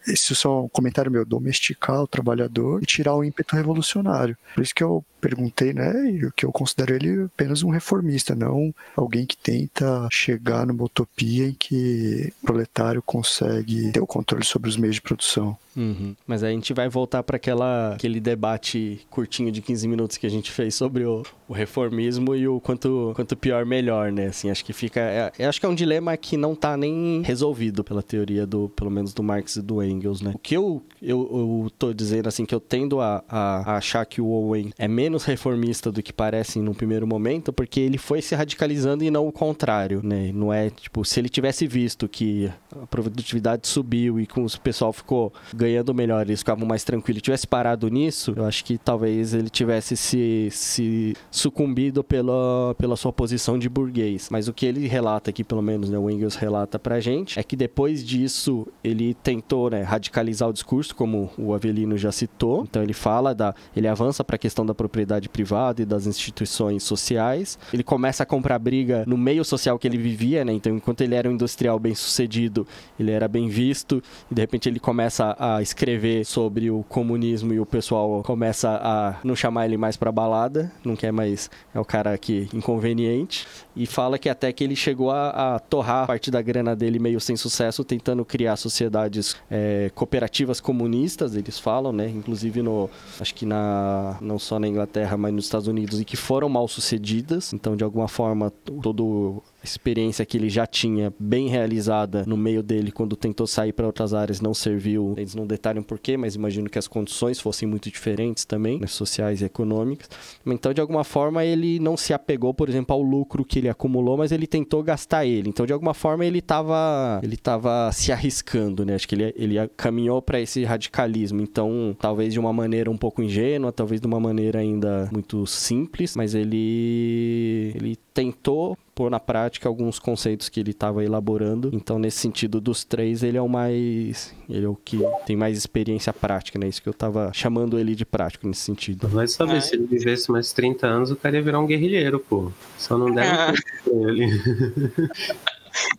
esse é só um comentário meu, domesticar o trabalhador e tirar o ímpeto revolucionário. Por isso que eu perguntei, né, e que eu considero ele apenas um reformista, não alguém que tenta chegar numa utopia em que o proletário consegue ter o controle sobre os meios de produção. Uhum. Mas a gente vai voltar para aquele debate curtinho de 15 minutos que a gente fez sobre o, o, reformismo e o quanto, quanto pior, melhor, né? Assim, acho que fica. É, acho que é um dilema que não tá nem resolvido pela teoria do, pelo menos do Marx e do Engels, né? O que eu, eu, eu tô dizendo, assim, que eu tendo a, a, a achar que o Owen é menos reformista do que parece no primeiro momento, porque ele foi se radicalizando e não o contrário, né? Não é, tipo, se ele tivesse visto que a produtividade subiu e com o pessoal ficou ganhando melhor, eles ficavam mais tranquilos, tivesse parado nisso, eu acho que talvez ele tivesse se, se sucumbido pela, pela sua posição de burguês. Mas o que ele relata aqui, pelo menos, né, o Engels relata pra gente, é que depois disso ele tentou né, radicalizar o discurso, como o Avelino já citou. Então ele fala da. ele avança para a questão da propriedade privada e das instituições sociais. Ele começa a comprar briga no meio social que ele vivia, né? Então, enquanto ele era um industrial bem sucedido, ele era bem visto, e de repente ele começa a escrever sobre o comunismo e o pessoal começa a não chamar ele mais para balada, não quer mais, é o cara aqui inconveniente, e fala que até que ele chegou a, a torrar parte da grana dele meio sem sucesso, tentando criar sociedades é, cooperativas comunistas, eles falam, né? Inclusive no, acho que na, não só na Inglaterra, mas nos Estados Unidos, e que foram mal sucedidas, então de alguma forma todo experiência que ele já tinha bem realizada no meio dele quando tentou sair para outras áreas não serviu. Eles não detalham porquê, mas imagino que as condições fossem muito diferentes também, né, sociais e econômicas. Então, de alguma forma, ele não se apegou, por exemplo, ao lucro que ele acumulou, mas ele tentou gastar ele. Então, de alguma forma, ele estava ele tava se arriscando, né? Acho que ele, ele caminhou para esse radicalismo. Então, talvez de uma maneira um pouco ingênua, talvez de uma maneira ainda muito simples, mas ele ele tentou pôr na prática alguns conceitos que ele estava elaborando. Então, nesse sentido, dos três, ele é o mais. Ele é o que tem mais experiência prática, né? Isso que eu estava chamando ele de prático nesse sentido. Vai saber, é. se ele vivesse mais 30 anos, o cara ia virar um guerrilheiro, pô. Só não deram tempo pra ele.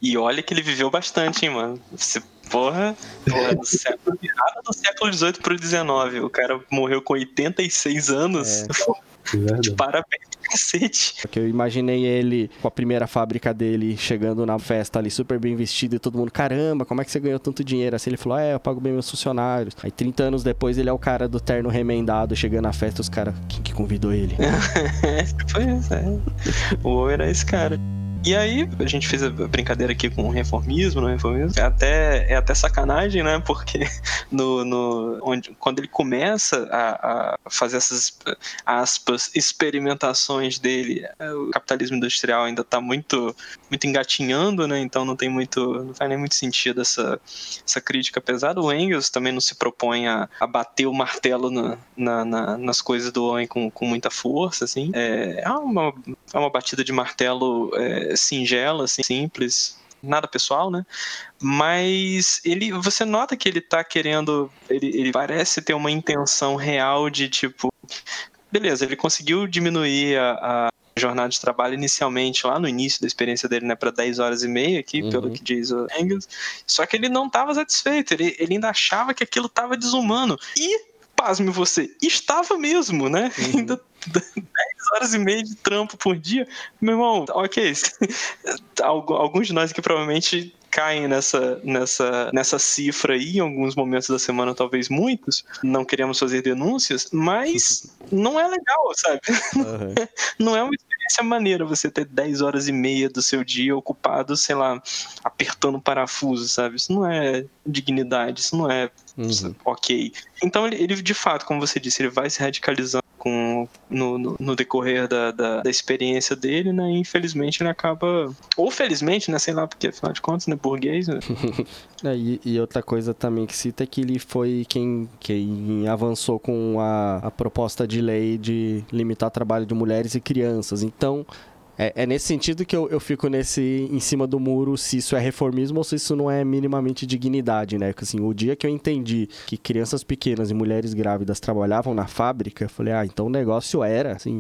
E olha que ele viveu bastante, hein, mano. Você, porra, porra do século, virada do século XVIII pro XIX. O cara morreu com 86 anos. É. [LAUGHS] De parabéns cacete. Porque eu imaginei ele com a primeira fábrica dele chegando na festa ali super bem vestido e todo mundo, caramba, como é que você ganhou tanto dinheiro? Assim ele falou, é, eu pago bem meus funcionários. Aí 30 anos depois ele é o cara do terno remendado chegando na festa, os caras, quem que convidou ele? [LAUGHS] pois é. O era esse cara. E aí, a gente fez a brincadeira aqui com reformismo, no reformismo. É até, é até sacanagem, né? Porque [LAUGHS] no, no, onde, quando ele começa a, a fazer essas, aspas, experimentações dele, é, o capitalismo industrial ainda está muito, muito engatinhando, né? Então não tem muito, não faz nem muito sentido essa, essa crítica pesada. O Engels também não se propõe a, a bater o martelo na, na, na, nas coisas do homem com, com muita força, assim. É, é, uma, é uma batida de martelo é, singela, assim, simples, nada pessoal, né? Mas ele, você nota que ele tá querendo, ele, ele parece ter uma intenção real de tipo, beleza, ele conseguiu diminuir a, a jornada de trabalho inicialmente lá no início da experiência dele, né, para 10 horas e meia aqui, uhum. pelo que diz o Engels. Só que ele não estava satisfeito, ele, ele ainda achava que aquilo estava desumano. E, pasme você, estava mesmo, né? Uhum. Ainda 10 horas e meia de trampo por dia. Meu irmão, ok. [LAUGHS] Alguns de nós aqui provavelmente caem nessa, nessa, nessa cifra aí em alguns momentos da semana, talvez muitos. Não queremos fazer denúncias, mas [LAUGHS] não é legal, sabe? Uhum. [LAUGHS] Não é uma experiência maneira você ter 10 horas e meia do seu dia ocupado, sei lá, apertando parafuso, sabe? Isso não é dignidade, isso não é uhum. ok. Então ele, ele, de fato, como você disse, ele vai se radicalizando com, no, no, no decorrer da, da, da, experiência dele, né? E infelizmente ele acaba. Ou felizmente, né? Sei lá, porque afinal de contas, né? Burguês. Né? [LAUGHS] é, e, e, outra coisa também que cita é que ele foi quem, quem avançou com a, a proposta de lei de limitar o trabalho de mulheres e crianças. Então, é, é, nesse sentido que eu, eu fico nesse em cima do muro se isso é reformismo ou se isso não é minimamente dignidade, né? Porque assim, o dia que eu entendi que crianças pequenas e mulheres grávidas trabalhavam na fábrica, eu falei, ah, então o negócio era, assim,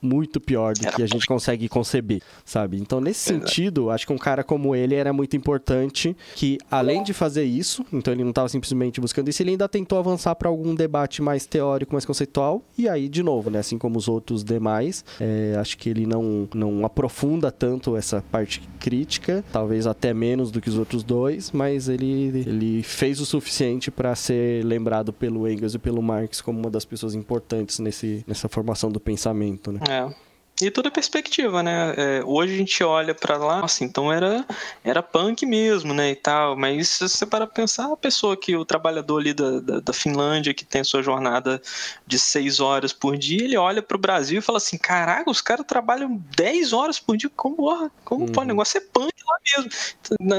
muito pior do que a gente consegue conceber, sabe? Então, nesse sentido, acho que um cara como ele era muito importante que, além de fazer isso, então ele não estava simplesmente buscando isso, ele ainda tentou avançar para algum debate mais teórico, mais conceitual, e aí, de novo, né? Assim como os outros demais, é, acho que ele não, não aprofunda tanto essa parte crítica, talvez até menos do que os outros dois, mas ele, ele fez o suficiente para ser lembrado pelo Engels e pelo Marx como uma das pessoas importantes nesse, nessa formação do pensamento, né? É. E tudo é perspectiva, né? É, hoje a gente olha para lá, assim, então era, era punk mesmo, né? E tal. Mas se você para pensar, a pessoa que, o trabalhador ali da, da, da, Finlândia, que tem a sua jornada de seis horas por dia, ele olha para o Brasil e fala assim: caraca, os caras trabalham 10 horas por dia, como, como uhum. pode? O negócio é punk lá mesmo.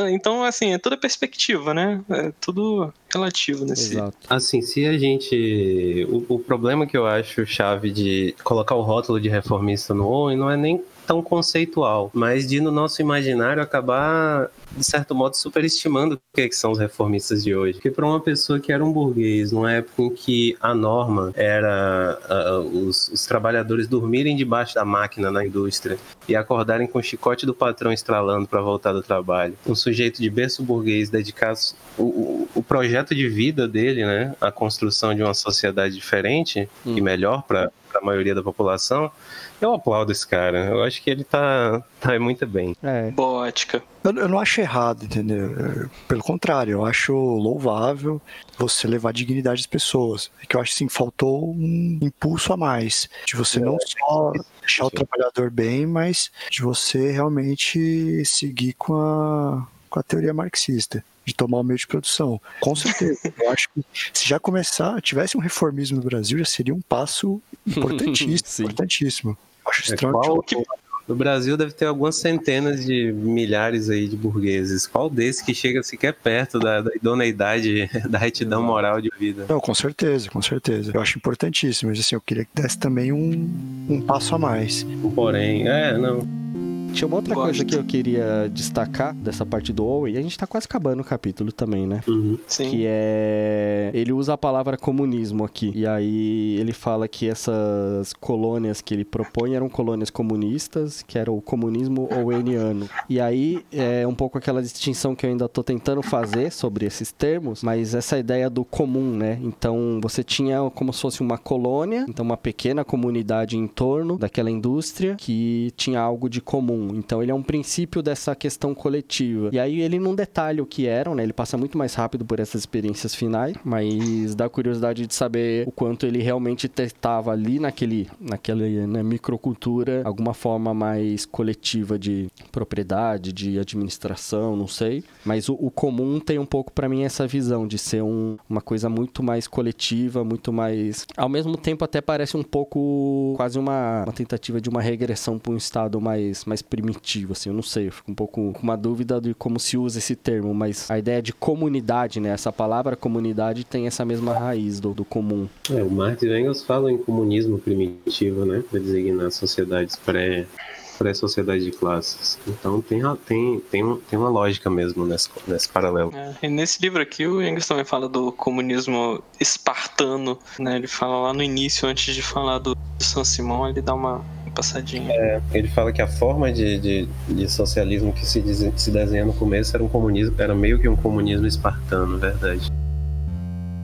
Então, assim, é toda perspectiva, né? É tudo relativo nesse. Exato. Assim, se a gente. O, o problema que eu acho chave de colocar o rótulo de reformista no Owen não é nem tão conceitual, mas de no nosso imaginário acabar, de certo modo, superestimando o que, é que são os reformistas de hoje. Porque para uma pessoa que era um burguês, numa época em que a norma era uh, os, os, trabalhadores dormirem debaixo da máquina na indústria e acordarem com o chicote do patrão estralando para voltar do trabalho, um sujeito de berço burguês dedicar o, o, o, projeto de vida dele, né, à construção de uma sociedade diferente hum. e melhor para a maioria da população, eu aplaudo esse cara. Eu acho que ele tá, tá muito bem. É. Boa ótica. Eu, eu, não acho errado, entendeu? Pelo contrário, eu acho louvável você levar a dignidade das pessoas. É que eu acho assim, faltou um impulso a mais. De você não só deixar o trabalhador bem, mas de você realmente seguir com a, com a teoria marxista de tomar o meio de produção. Com certeza. [LAUGHS] Eu acho que se já começar, tivesse um reformismo no Brasil, já seria um passo [LAUGHS] importantíssimo. importantíssimo. Acho é, estranho. Qual, que... No Brasil deve ter algumas centenas de milhares aí de burgueses. Qual desses que chega sequer perto da, da idoneidade, [LAUGHS] da retidão moral de vida? Não, com certeza, com certeza. Eu acho importantíssimo, mas assim, eu queria que desse também um, um passo a mais. Porém, é, não. Tinha uma outra Gosto. coisa que eu queria destacar dessa parte do Owen, e a gente tá quase acabando o capítulo também, né? Uhum. Sim. Que é. Ele usa a palavra comunismo aqui. E aí ele fala que essas colônias que ele propõe eram colônias comunistas, que era o comunismo oweniano. E aí é um pouco aquela distinção que eu ainda tô tentando fazer sobre esses termos, mas essa ideia do comum, né? Então você tinha como se fosse uma colônia, então uma pequena comunidade em torno daquela indústria que tinha algo de comum comum. Então ele é um princípio dessa questão coletiva. E aí ele não detalha o que eram, né? Ele passa muito mais rápido por essas experiências finais, mas dá curiosidade de saber o quanto ele realmente testava ali naquele, naquela né, microcultura alguma forma mais coletiva de propriedade, de administração, não sei. Mas o, o comum tem um pouco para mim essa visão de ser um, uma coisa muito mais coletiva, muito mais. Ao mesmo tempo, até parece um pouco quase uma, uma tentativa de uma regressão para um estado mais, mais primitivo, assim, eu não sei, eu fico um pouco com uma dúvida de como se usa esse termo, mas a ideia de comunidade, né? Essa palavra comunidade tem essa mesma raiz do, do comum. É, o Marx e Engels falam em comunismo primitivo, né? Para designar sociedades pré pré-sociedade de classes. Então tem, tem, tem, tem uma lógica mesmo nesse, nesse paralelo. É, e nesse livro aqui o Engels também fala do comunismo espartano, né? Ele fala lá no início, antes de falar do São Simão, ele dá uma, passadinha. É, ele fala que a forma de, de, de socialismo que se, se desenha no começo era um comunismo, era meio que um comunismo espartano, verdade.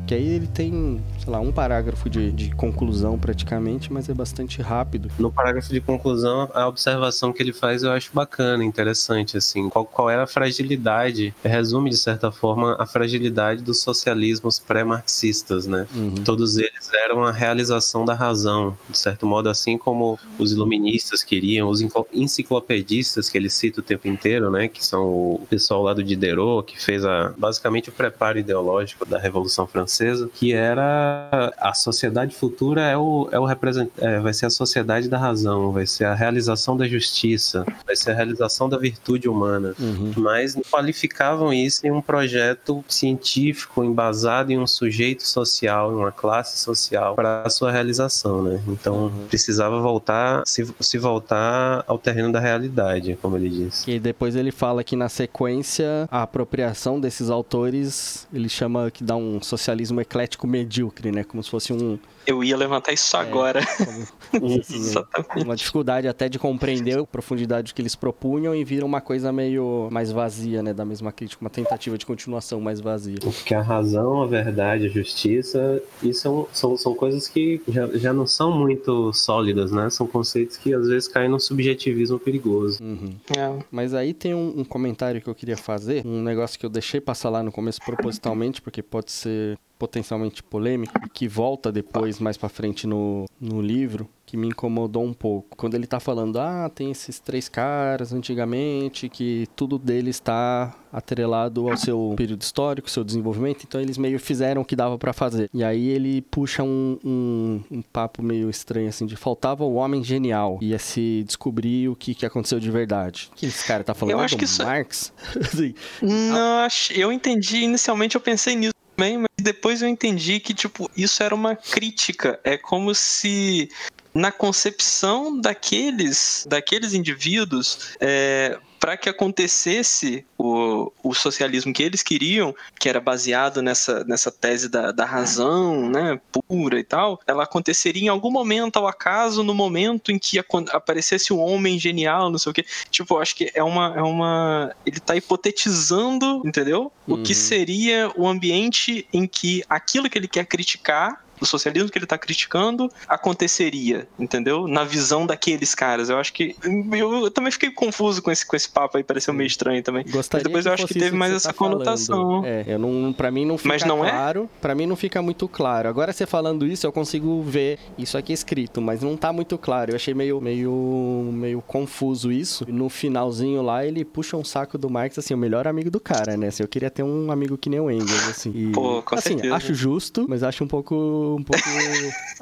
Que aí ele tem sei lá, um parágrafo de, de conclusão praticamente, mas é bastante rápido. No parágrafo de conclusão, a observação que ele faz eu acho bacana, interessante, assim. Qual, qual era a fragilidade, resume de certa forma a fragilidade dos socialismos pré-marxistas, né? Uhum. Todos eles eram a realização da razão, de certo modo, assim como os iluministas queriam, os enciclopedistas que ele cita o tempo inteiro, né? Que são o pessoal lá do Diderot, que fez a, basicamente o preparo ideológico da Revolução Francesa francesa, que era a sociedade futura é o, é o represent, é, vai ser a sociedade da razão, vai ser a realização da justiça, vai ser a realização da virtude humana. Uhum. Mas qualificavam isso em um projeto científico embasado em um sujeito social, em uma classe social para a sua realização, né? Então uhum. precisava voltar, se, se voltar ao terreno da realidade, como ele disse. E depois ele fala que na sequência a apropriação desses autores ele chama que dá um socialismo eclético medíocre, né? Como se fosse um eu ia levantar isso é, agora. [LAUGHS] Exatamente. Uma dificuldade até de compreender a profundidade que eles propunham e vira uma coisa meio mais vazia, né? Da mesma crítica, uma tentativa de continuação mais vazia. Porque a razão, a verdade, a justiça, isso são, são, são coisas que já, já não são muito sólidas, né? São conceitos que às vezes caem num subjetivismo perigoso. Uhum. É. Mas aí tem um, um comentário que eu queria fazer, um negócio que eu deixei passar lá no começo propositalmente, porque pode ser potencialmente polêmico, que volta depois, mais para frente no, no livro, que me incomodou um pouco. Quando ele tá falando, ah, tem esses três caras antigamente, que tudo deles está atrelado ao seu período histórico, seu desenvolvimento, então eles meio fizeram o que dava para fazer. E aí ele puxa um, um, um, papo meio estranho, assim, de faltava o homem genial, ia se descobrir o que, que aconteceu de verdade. O que esse cara tá falando? Eu acho que isso... É Marx? [LAUGHS] Não, eu entendi, inicialmente eu pensei nisso também, mas depois eu entendi que, tipo, isso era uma crítica. É como se na concepção daqueles, daqueles indivíduos, é, para que acontecesse o, o socialismo que eles queriam, que era baseado nessa, nessa tese da, da razão né, pura e tal, ela aconteceria em algum momento ao acaso, no momento em que aparecesse um homem genial, não sei o quê. Tipo, acho que é uma. É uma ele está hipotetizando, entendeu? O que uhum. seria o ambiente em que aquilo que ele quer criticar do socialismo que ele está criticando aconteceria, entendeu? Na visão daqueles caras. Eu acho que. Eu, eu, também fiquei confuso com esse, com esse papo aí, pareceu meio estranho também. Gostaria Mas depois eu acho que teve mais essa tá conotação. Falando. É, eu não, pra mim não fica Mas não é? claro. É? Pra mim não fica muito claro. Agora você falando isso, eu consigo ver isso aqui escrito, mas não tá muito claro. Eu achei meio, meio, meio confuso isso. No finalzinho lá, ele puxa um saco do Marx, assim, o melhor amigo do cara, né? Assim, eu queria ter um amigo que nem o Engels, assim. E, Pô, com assim, certeza. acho justo, mas acho um pouco um pouco.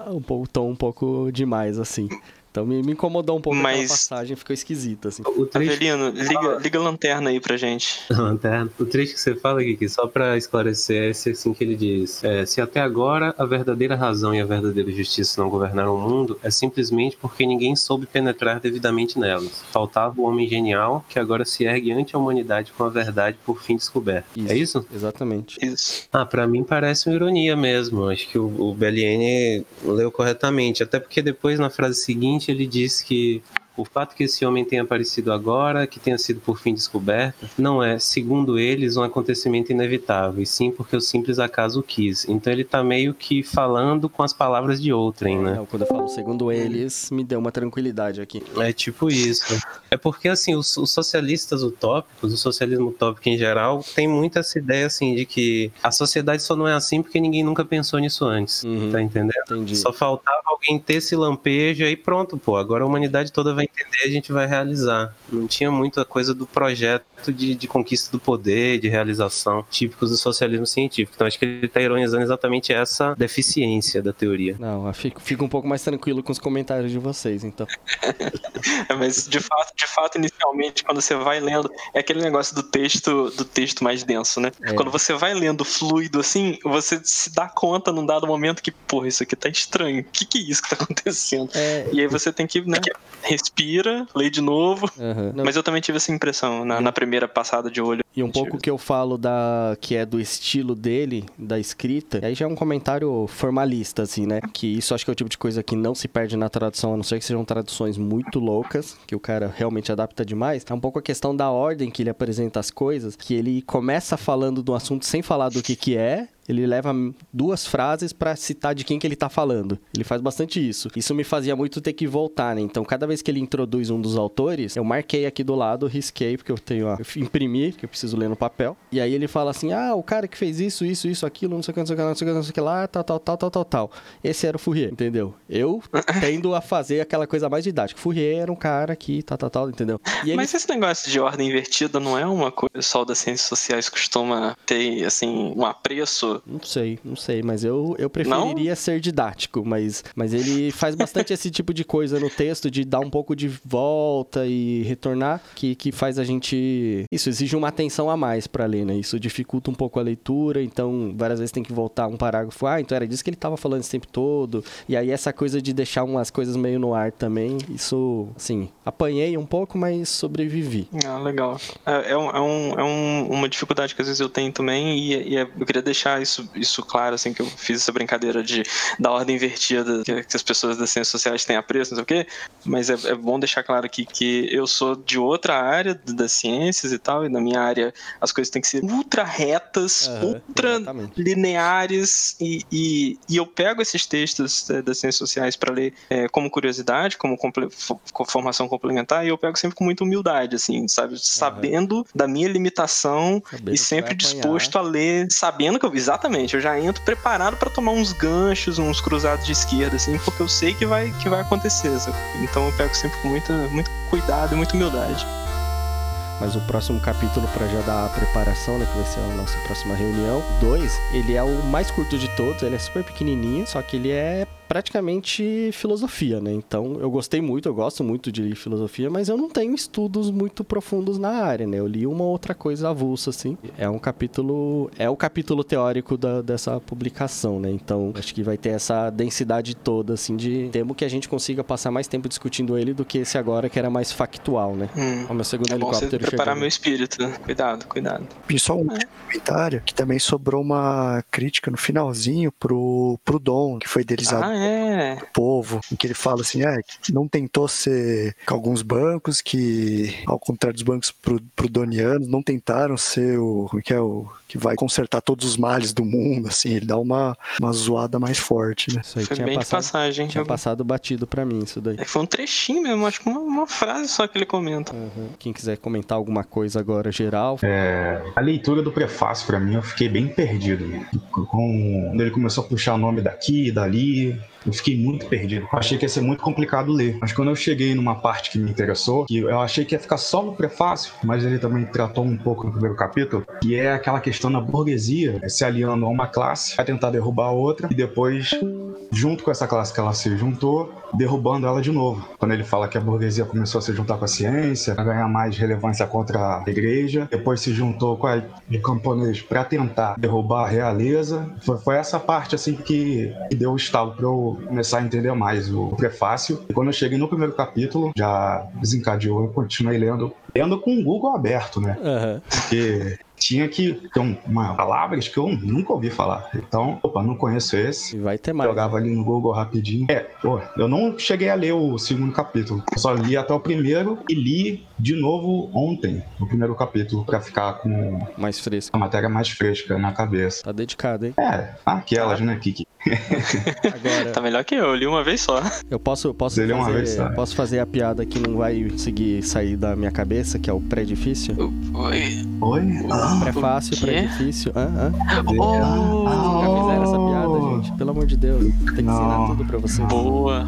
[LAUGHS] um pouco tom um pouco demais, assim. Então me, me incomodou um pouco Mas... aquela passagem, ficou esquisita, assim. O triste... Avelino, liga, liga a lanterna aí pra gente. A [LAUGHS] lanterna. O triste que você fala, Kiki, só pra esclarecer, é esse assim que ele diz. É, se até agora a verdadeira razão e a verdadeira justiça não governaram o mundo, é simplesmente porque ninguém soube penetrar devidamente nelas. Faltava o homem genial que agora se ergue ante a humanidade com a verdade por fim descoberta. Isso, é isso? Exatamente. Isso. Ah, pra mim parece uma ironia mesmo. Acho que o, o BLN leu corretamente. Até porque depois, na frase seguinte, ele diz que o fato que esse homem tenha aparecido agora, que tenha sido por fim descoberto, não é, segundo eles, um acontecimento inevitável, e sim porque o simples acaso quis. Então ele está meio que falando com as palavras de outrem, né? É, quando eu falo segundo eles, me deu uma tranquilidade aqui. É tipo isso. É porque, assim, os, os socialistas utópicos, o socialismo utópico em geral, tem muito essa ideia, assim, de que a sociedade só não é assim porque ninguém nunca pensou nisso antes, uhum, tá entendendo? Entendi. Só faltava alguém ter esse lampejo aí pronto, pô, agora a humanidade toda vai entender, a gente vai realizar. Não tinha muita coisa do projeto de, de conquista do poder, de realização, típicos do socialismo científico. Então acho que ele está ironizando exatamente essa deficiência da teoria. Não, eu fico, fico um pouco mais tranquilo com os comentários de vocês, então. [LAUGHS] Mas de fato, de fato, inicialmente, quando você vai lendo, é aquele negócio do texto, do texto mais denso, né? É. Quando você vai lendo fluido assim, você se dá conta num dado momento que, porra, isso aqui tá estranho. O que, que é isso que tá [LAUGHS] acontecendo? É. E aí você tem que, né, respira, lê de novo. Uhum. Mas eu também tive essa impressão na, na primeira passada de olho. E um pouco que eu falo da que é do estilo dele, da escrita, aí já é um comentário formalista, assim, né? Que isso acho que é o tipo de coisa que não se perde na tradução, a não ser que sejam traduções muito loucas, que o cara realmente adapta demais. É um pouco a questão da ordem que ele apresenta as coisas, que ele começa falando do assunto sem falar do que que é, ele leva duas frases para citar de quem que ele tá falando. Ele faz bastante isso. Isso me fazia muito ter que voltar, né? Então, cada vez que ele introduz um dos autores, eu marquei aqui do lado, risquei, porque eu tenho, ó, eu imprimi, que eu preciso preciso ler no papel. E aí ele fala assim: ah, o cara que fez isso, isso, isso, aquilo, não sei o que, não sei o que, não sei o que, não sei o que lá, tal, tal, tal, tal, tal, tal. Esse era o Fourier, entendeu? Eu [LAUGHS] tendo a fazer aquela coisa mais didática. Fourier era um cara que, tal, tal, tal, entendeu? Ele... Mas esse negócio de ordem invertida não é uma coisa só das ciências sociais costuma ter, assim, um apreço? Não sei, não sei, mas eu, eu preferiria não? ser didático, mas, mas ele faz bastante esse tipo de coisa no texto, de dar um pouco de volta e retornar, que, que faz a gente. Isso exige uma atenção a mais para ler, né? Isso dificulta um pouco a leitura, então várias vezes tem que voltar um parágrafo. Ah, então era disso que ele tava falando esse tempo todo. E aí essa coisa de deixar umas coisas meio no ar também, isso, assim, apanhei um pouco, mas sobrevivi. Ah, legal. É, é, um, é, um, é um, uma dificuldade que às vezes eu tenho também, e, e, é, eu queria deixar isso, isso claro, assim, que eu fiz essa brincadeira de da ordem invertida que, que as pessoas das ciências sociais têm apreço, não sei o quê, mas é, é bom deixar claro aqui que eu sou de outra área das ciências e tal, e na minha área as coisas têm que ser ultra retas, uhum, ultra exatamente. lineares, e, e, e, eu pego esses textos é, das ciências sociais para ler é, como curiosidade, como comple formação complementar, e eu pego sempre com muita humildade, assim, sabe? Sabendo uhum. da minha limitação sabendo e sempre disposto a ler, sabendo que eu, exatamente, eu já entro preparado para tomar uns ganchos, uns cruzados de esquerda, assim, porque eu sei que vai, que vai acontecer. Sabe? Então eu pego sempre com muita, muito cuidado e muita humildade. Mas o próximo capítulo, para já dar a preparação, né, que vai ser a nossa próxima reunião, 2, ele é o mais curto de todos, ele é super pequenininho, só que ele é praticamente filosofia, né? Então, eu gostei muito, eu gosto muito de filosofia, mas eu não tenho estudos muito profundos na área, né? Eu li uma outra coisa avulsa, assim. É um capítulo... É o capítulo teórico da, dessa publicação, né? Então, acho que vai ter essa densidade toda, assim, de... Temo que a gente consiga passar mais tempo discutindo ele do que esse agora, que era mais factual, né? Hum. O meu segundo é helicóptero bom preparar meu espírito. Cuidado, cuidado. E só um é. comentário, que também sobrou uma crítica no finalzinho pro, pro Dom, que foi idealizado ah, é? É. povo, em que ele fala assim, é, não tentou ser com alguns bancos que, ao contrário dos bancos prudonianos, não tentaram ser o, como é que é o que vai consertar todos os males do mundo, assim, ele dá uma, uma zoada mais forte, né? Isso aí foi tinha bem passado, de passagem. Tinha eu... passado batido para mim isso daí. É, foi um trechinho mesmo, acho que uma, uma frase só que ele comenta. Uhum. Quem quiser comentar alguma coisa agora, geral. É, a leitura do prefácio para mim, eu fiquei bem perdido. Com, quando ele começou a puxar o nome daqui e dali, eu fiquei muito perdido. Eu achei que ia ser muito complicado ler. Mas quando eu cheguei numa parte que me interessou, que eu achei que ia ficar só no prefácio, mas ele também tratou um pouco no primeiro capítulo, que é aquela questão da burguesia se aliando a uma classe, a tentar derrubar a outra, e depois, junto com essa classe que ela se juntou, derrubando ela de novo. Quando ele fala que a burguesia começou a se juntar com a ciência, a ganhar mais relevância contra a igreja, depois se juntou com a de camponês para tentar derrubar a realeza. Foi, foi, essa parte assim que, que deu o estalo para eu começar a entender mais o prefácio. E quando eu cheguei no primeiro capítulo, já desencadeou, eu continuei lendo, lendo com o Google aberto, né? Uhum. Porque tinha que ter uma palavras que eu nunca ouvi falar. Então, opa, não conheço esse. Vai ter mais. Jogava né? ali no Google rapidinho. É, pô, eu não cheguei a ler o segundo capítulo. Eu só li até o primeiro e li de novo ontem, o primeiro capítulo, para ficar com mais fresco. A matéria mais fresca na cabeça. Tá dedicado, hein? É, aquelas, né, Kiki? [LAUGHS] [LAUGHS] Agora, tá melhor que eu, eu li uma vez só. Eu posso, posso, fazer, uma vez só. posso fazer a piada que não vai conseguir sair da minha cabeça, que é o pré-difícil? Oi? Oi? Ah, pré-fácil, pré-difícil. Ah, ah. Oh, ah, já fizeram essa piada, gente. Pelo amor de Deus. Tem que ensinar tudo pra vocês. Boa.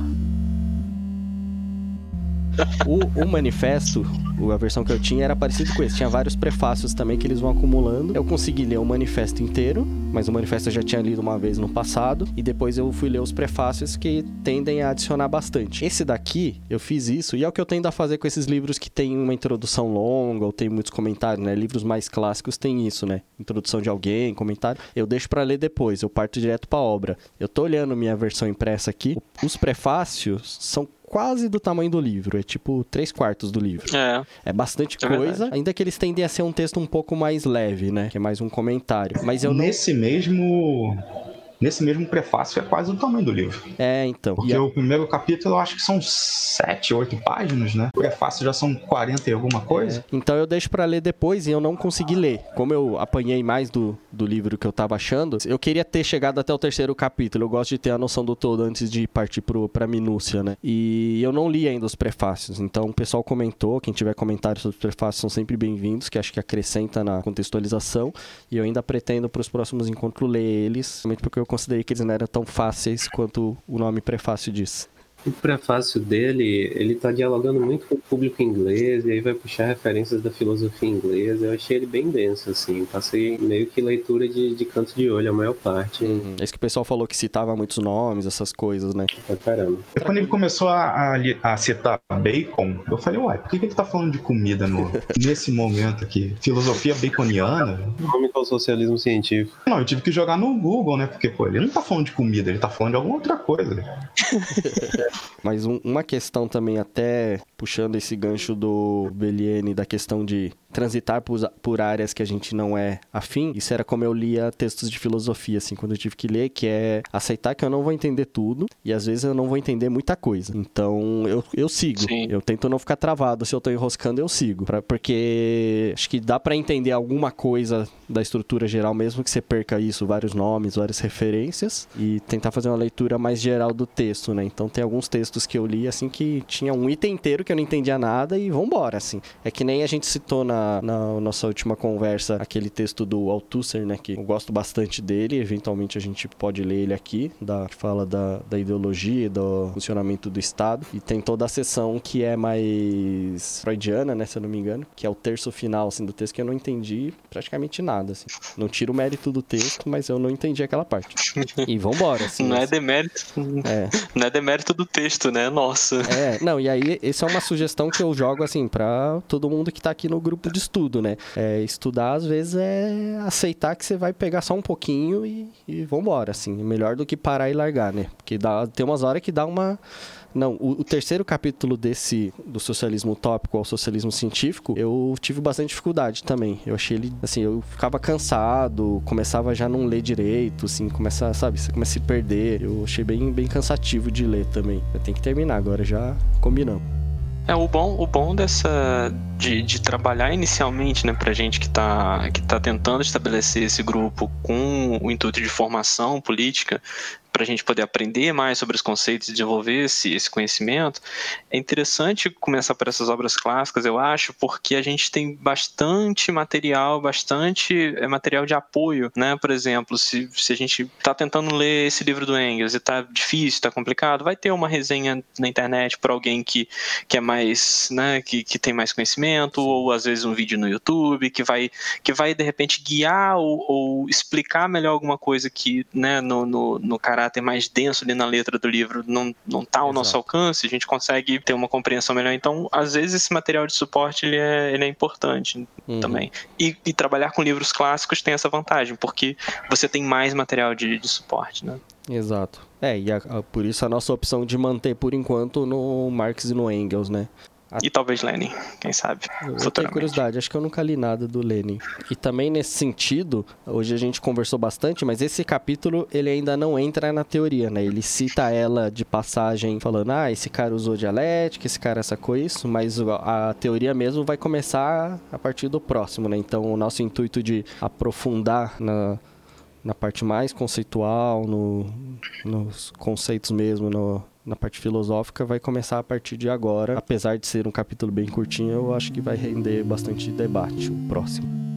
O, o, manifesto, a versão que eu tinha, era parecido com esse. Tinha vários prefácios também que eles vão acumulando. Eu consegui ler o manifesto inteiro, mas o manifesto eu já tinha lido uma vez no passado. E depois eu fui ler os prefácios que tendem a adicionar bastante. Esse daqui, eu fiz isso, e é o que eu tendo a fazer com esses livros que tem uma introdução longa ou tem muitos comentários, né? Livros mais clássicos tem isso, né? Introdução de alguém, comentário. Eu deixo para ler depois, eu parto direto pra obra. Eu tô olhando minha versão impressa aqui. Os prefácios são quase do tamanho do livro. É tipo três quartos do livro. É. É bastante é coisa. Verdade. Ainda que eles tendem a ser um texto um pouco mais leve, né? Que é mais um comentário. Mas eu Nesse não... mesmo nesse mesmo prefácio é quase o tamanho do livro. É, então. Porque a- o primeiro capítulo eu acho que são sete, oito páginas, né? O prefácio já são 40 e alguma coisa. Então eu deixo pra ler depois e eu não consegui ler. Como eu apanhei mais do, do livro que eu tava achando, eu queria ter chegado até o terceiro capítulo. Eu gosto de ter a noção do todo antes de partir pro, pra minúcia, né? E eu não li ainda os prefácios. Então o pessoal comentou, quem tiver comentários sobre os prefácios são sempre bem-vindos, que acho que acrescenta na contextualização. E eu ainda pretendo pros próximos encontros ler eles, somente porque eu considerei que eles não eram tão fáceis quanto o nome prefácio diz. O prefácio dele, ele tá dialogando muito com o público inglês, e aí vai puxar referências da filosofia inglesa. Eu achei ele bem denso, assim. Passei meio que leitura de, de canto de olho, a maior parte. É isso que o pessoal falou que citava muitos nomes, essas coisas, né? Pra caramba. E quando ele começou a, a a citar bacon, eu falei, uai, por que, que ele tá falando de comida no, [LAUGHS] nesse momento aqui? Filosofia baconiana? Nome ao socialismo científico. Não, eu tive que jogar no Google, né? Porque, pô, ele não tá falando de comida, ele tá falando de alguma outra coisa. [LAUGHS] Mas um- uma questão também, até puxando esse gancho do Belliene, da questão de transitar por, por áreas que a gente não é afim, isso era como eu lia textos de filosofia, assim, quando eu tive que ler, que é aceitar que eu não vou entender tudo e às vezes eu não vou entender muita coisa. Então eu, eu sigo, Sim. eu tento não ficar travado. Se eu tô enroscando, eu sigo. Pra- porque acho que dá pra entender alguma coisa da estrutura geral, mesmo que você perca isso, vários nomes, várias referências, e tentar fazer uma leitura mais geral do texto, né? Então tem alguns textos que eu li, assim, que tinha um item inteiro que eu não entendia nada e vambora, assim. É que nem a gente citou na, na nossa última conversa aquele texto do Althusser, né? Que eu gosto bastante dele, eventualmente a gente pode ler ele aqui, da, que fala da, da ideologia e do funcionamento do Estado. E tem toda a seção que é mais freudiana, né? Se eu não me engano, que é o terço final, assim, do texto que eu não entendi praticamente nada, assim. Não tiro o mérito do texto, mas eu não entendi aquela parte. [LAUGHS] E vambora, assim. não é assim. demérito, É. [LAUGHS] não é demérito do texto, né? Nossa. É, não, e aí, essa é uma sugestão que eu jogo, assim, pra todo mundo que tá aqui no grupo de estudo, né? É, estudar, às vezes, é aceitar que você vai pegar só um pouquinho e, e vambora, assim. Melhor do que parar e largar, né? Porque dá, tem umas horas que dá uma... Não, o, o terceiro capítulo desse, do socialismo utópico ao socialismo científico, eu tive bastante dificuldade também. Eu achei ele, assim, eu ficava cansado, começava já a não ler direito, assim, começa, sabe, você começa a se perder. Eu achei bem, bem cansativo de ler também. Eu tenho que terminar agora, já combinamos. É, o bom, o bom dessa. De, de trabalhar inicialmente, né, pra gente que tá, que tá tentando estabelecer esse grupo com o intuito de formação política, pra gente poder aprender mais sobre os conceitos e desenvolver esse, esse conhecimento, é interessante começar por essas obras clássicas, eu acho, porque a gente tem bastante material, bastante é, material de apoio, né? Por exemplo, se, se a gente tá tentando ler esse livro do Engels e tá difícil, tá complicado, vai ter uma resenha na internet por alguém que que é mais, né, que, que tem mais conhecimento, ou às vezes um vídeo no YouTube que vai, que vai de repente guiar ou, ou explicar melhor alguma coisa que, né, no, no, no caráter mais denso ali na letra do livro não, não tá ao nosso Exato. alcance, a gente consegue ter uma compreensão melhor. Então, às vezes esse material de suporte ele é, ele é importante Uhum. também. E, e trabalhar com livros clássicos tem essa vantagem, porque você tem mais material de, de suporte, né? Exato. É, e a- a- por isso a nossa opção de manter por enquanto no Marx e no Engels, né? E talvez Lenin, quem sabe. Eu- tenho curiosidade, acho que eu nunca li nada do Lenin. E também nesse sentido, hoje a gente conversou bastante, mas esse capítulo ele ainda não entra na teoria, né? Ele cita ela de passagem falando, ah, esse cara usou dialética, esse cara sacou isso, mas a teoria mesmo vai começar a partir do próximo, né? Então o nosso intuito de aprofundar na, na parte mais conceitual, no, nos conceitos mesmo, no- na parte filosófica, vai começar a partir de agora. Apesar de ser um capítulo bem curtinho, eu acho que vai render bastante debate o próximo.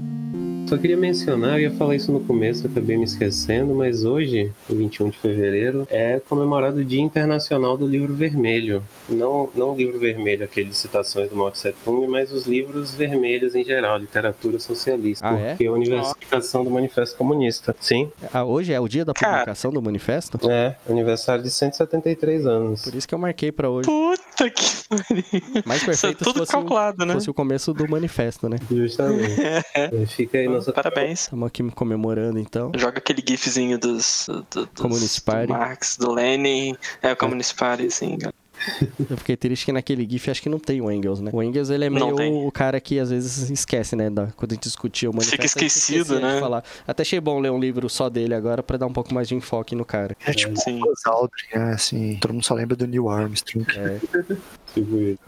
Só queria mencionar, eu ia falar isso no começo, acabei me esquecendo, mas hoje, o 21 de fevereiro, é comemorado o Dia Internacional do Livro Vermelho. Não, não o livro vermelho, aquele de citações do Mao Tse Tung, mas os livros vermelhos em geral, literatura socialista. Ah, é? porque é a universalização do Manifesto Comunista. Sim, Ah, hoje é o dia da Cara. publicação do manifesto? é, aniversário de 173 anos. Por isso que eu marquei pra hoje. Puta que pariu. Mais Isso é perfeito se tudo fosse, o, calculado, né? fosse o começo do manifesto, né? Justamente. [LAUGHS] É, Fica aí nossa Parabéns. Estamos aqui comemorando, então. Joga aquele gifzinho dos, do, dos Communist Party. do Marx, do Lenin, é o Communist Party, sim. [LAUGHS] Eu fiquei triste que naquele GIF acho que não tem o Engels, né? O Engels, ele é meio o cara que às vezes esquece, né? Da, quando a gente discutia o manifesto. Fica esquecido, né? Falar. Até achei bom ler um livro só dele agora pra dar um pouco mais de enfoque no cara. É tipo o Aldrin, é assim. Todo mundo só lembra do Neil Armstrong. É. [LAUGHS]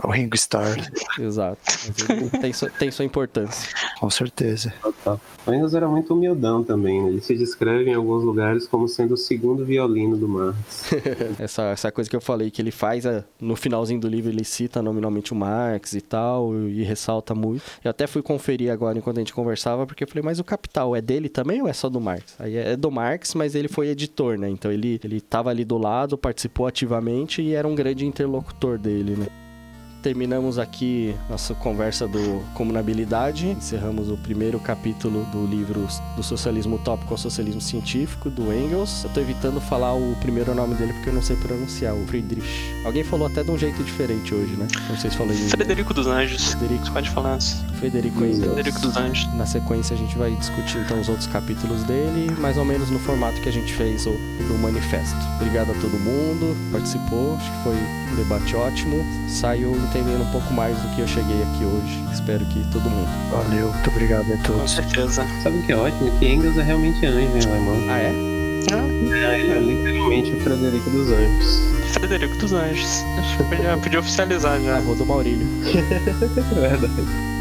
o Ringo Starr. [LAUGHS] Exato. tem, sua, tem sua importância. Com certeza. O Engels era muito humildão também, né? Ele se descreve em alguns lugares como sendo o segundo violino do Marx. [LAUGHS] essa, essa coisa que eu falei que ele faz é, no finalzinho do livro, ele cita nominalmente o Marx e tal, e ressalta muito. Eu até fui conferir agora enquanto a gente conversava, porque eu falei, mas o Capital é dele também ou é só do Marx? Aí é do Marx, mas ele foi editor, né? Então ele, ele tava ali do lado, participou ativamente e era um grande interlocutor dele, né? Terminamos aqui nossa conversa do comunabilidade. Encerramos o primeiro capítulo do livro do socialismo utópico ao socialismo científico, do Engels. Eu tô evitando falar o primeiro nome dele porque eu não sei pronunciar, o Friedrich. Alguém falou até de um jeito diferente hoje, né? Não sei se falou em Frederico dos Anjos. Frederico. Você pode falar assim. Frederico Engels. Frederico dos Anjos. Na sequência a gente vai discutir então os outros capítulos dele, mais ou menos no formato que a gente fez o, do manifesto. Obrigado a todo mundo, participou, acho que foi um debate ótimo. Saiu entendendo um pouco mais do que eu cheguei aqui hoje. Espero que todo mundo. Valeu, muito obrigado a todos. Com certeza. Sabe o que é ótimo? Que Engels é realmente anjo em alemão. Ah, é? Ah. É, ele é literalmente o Frederico dos Anjos. Frederico dos Anjos. Podia, podia oficializar já. Ah, vou do Maurílio. [LAUGHS] Verdade.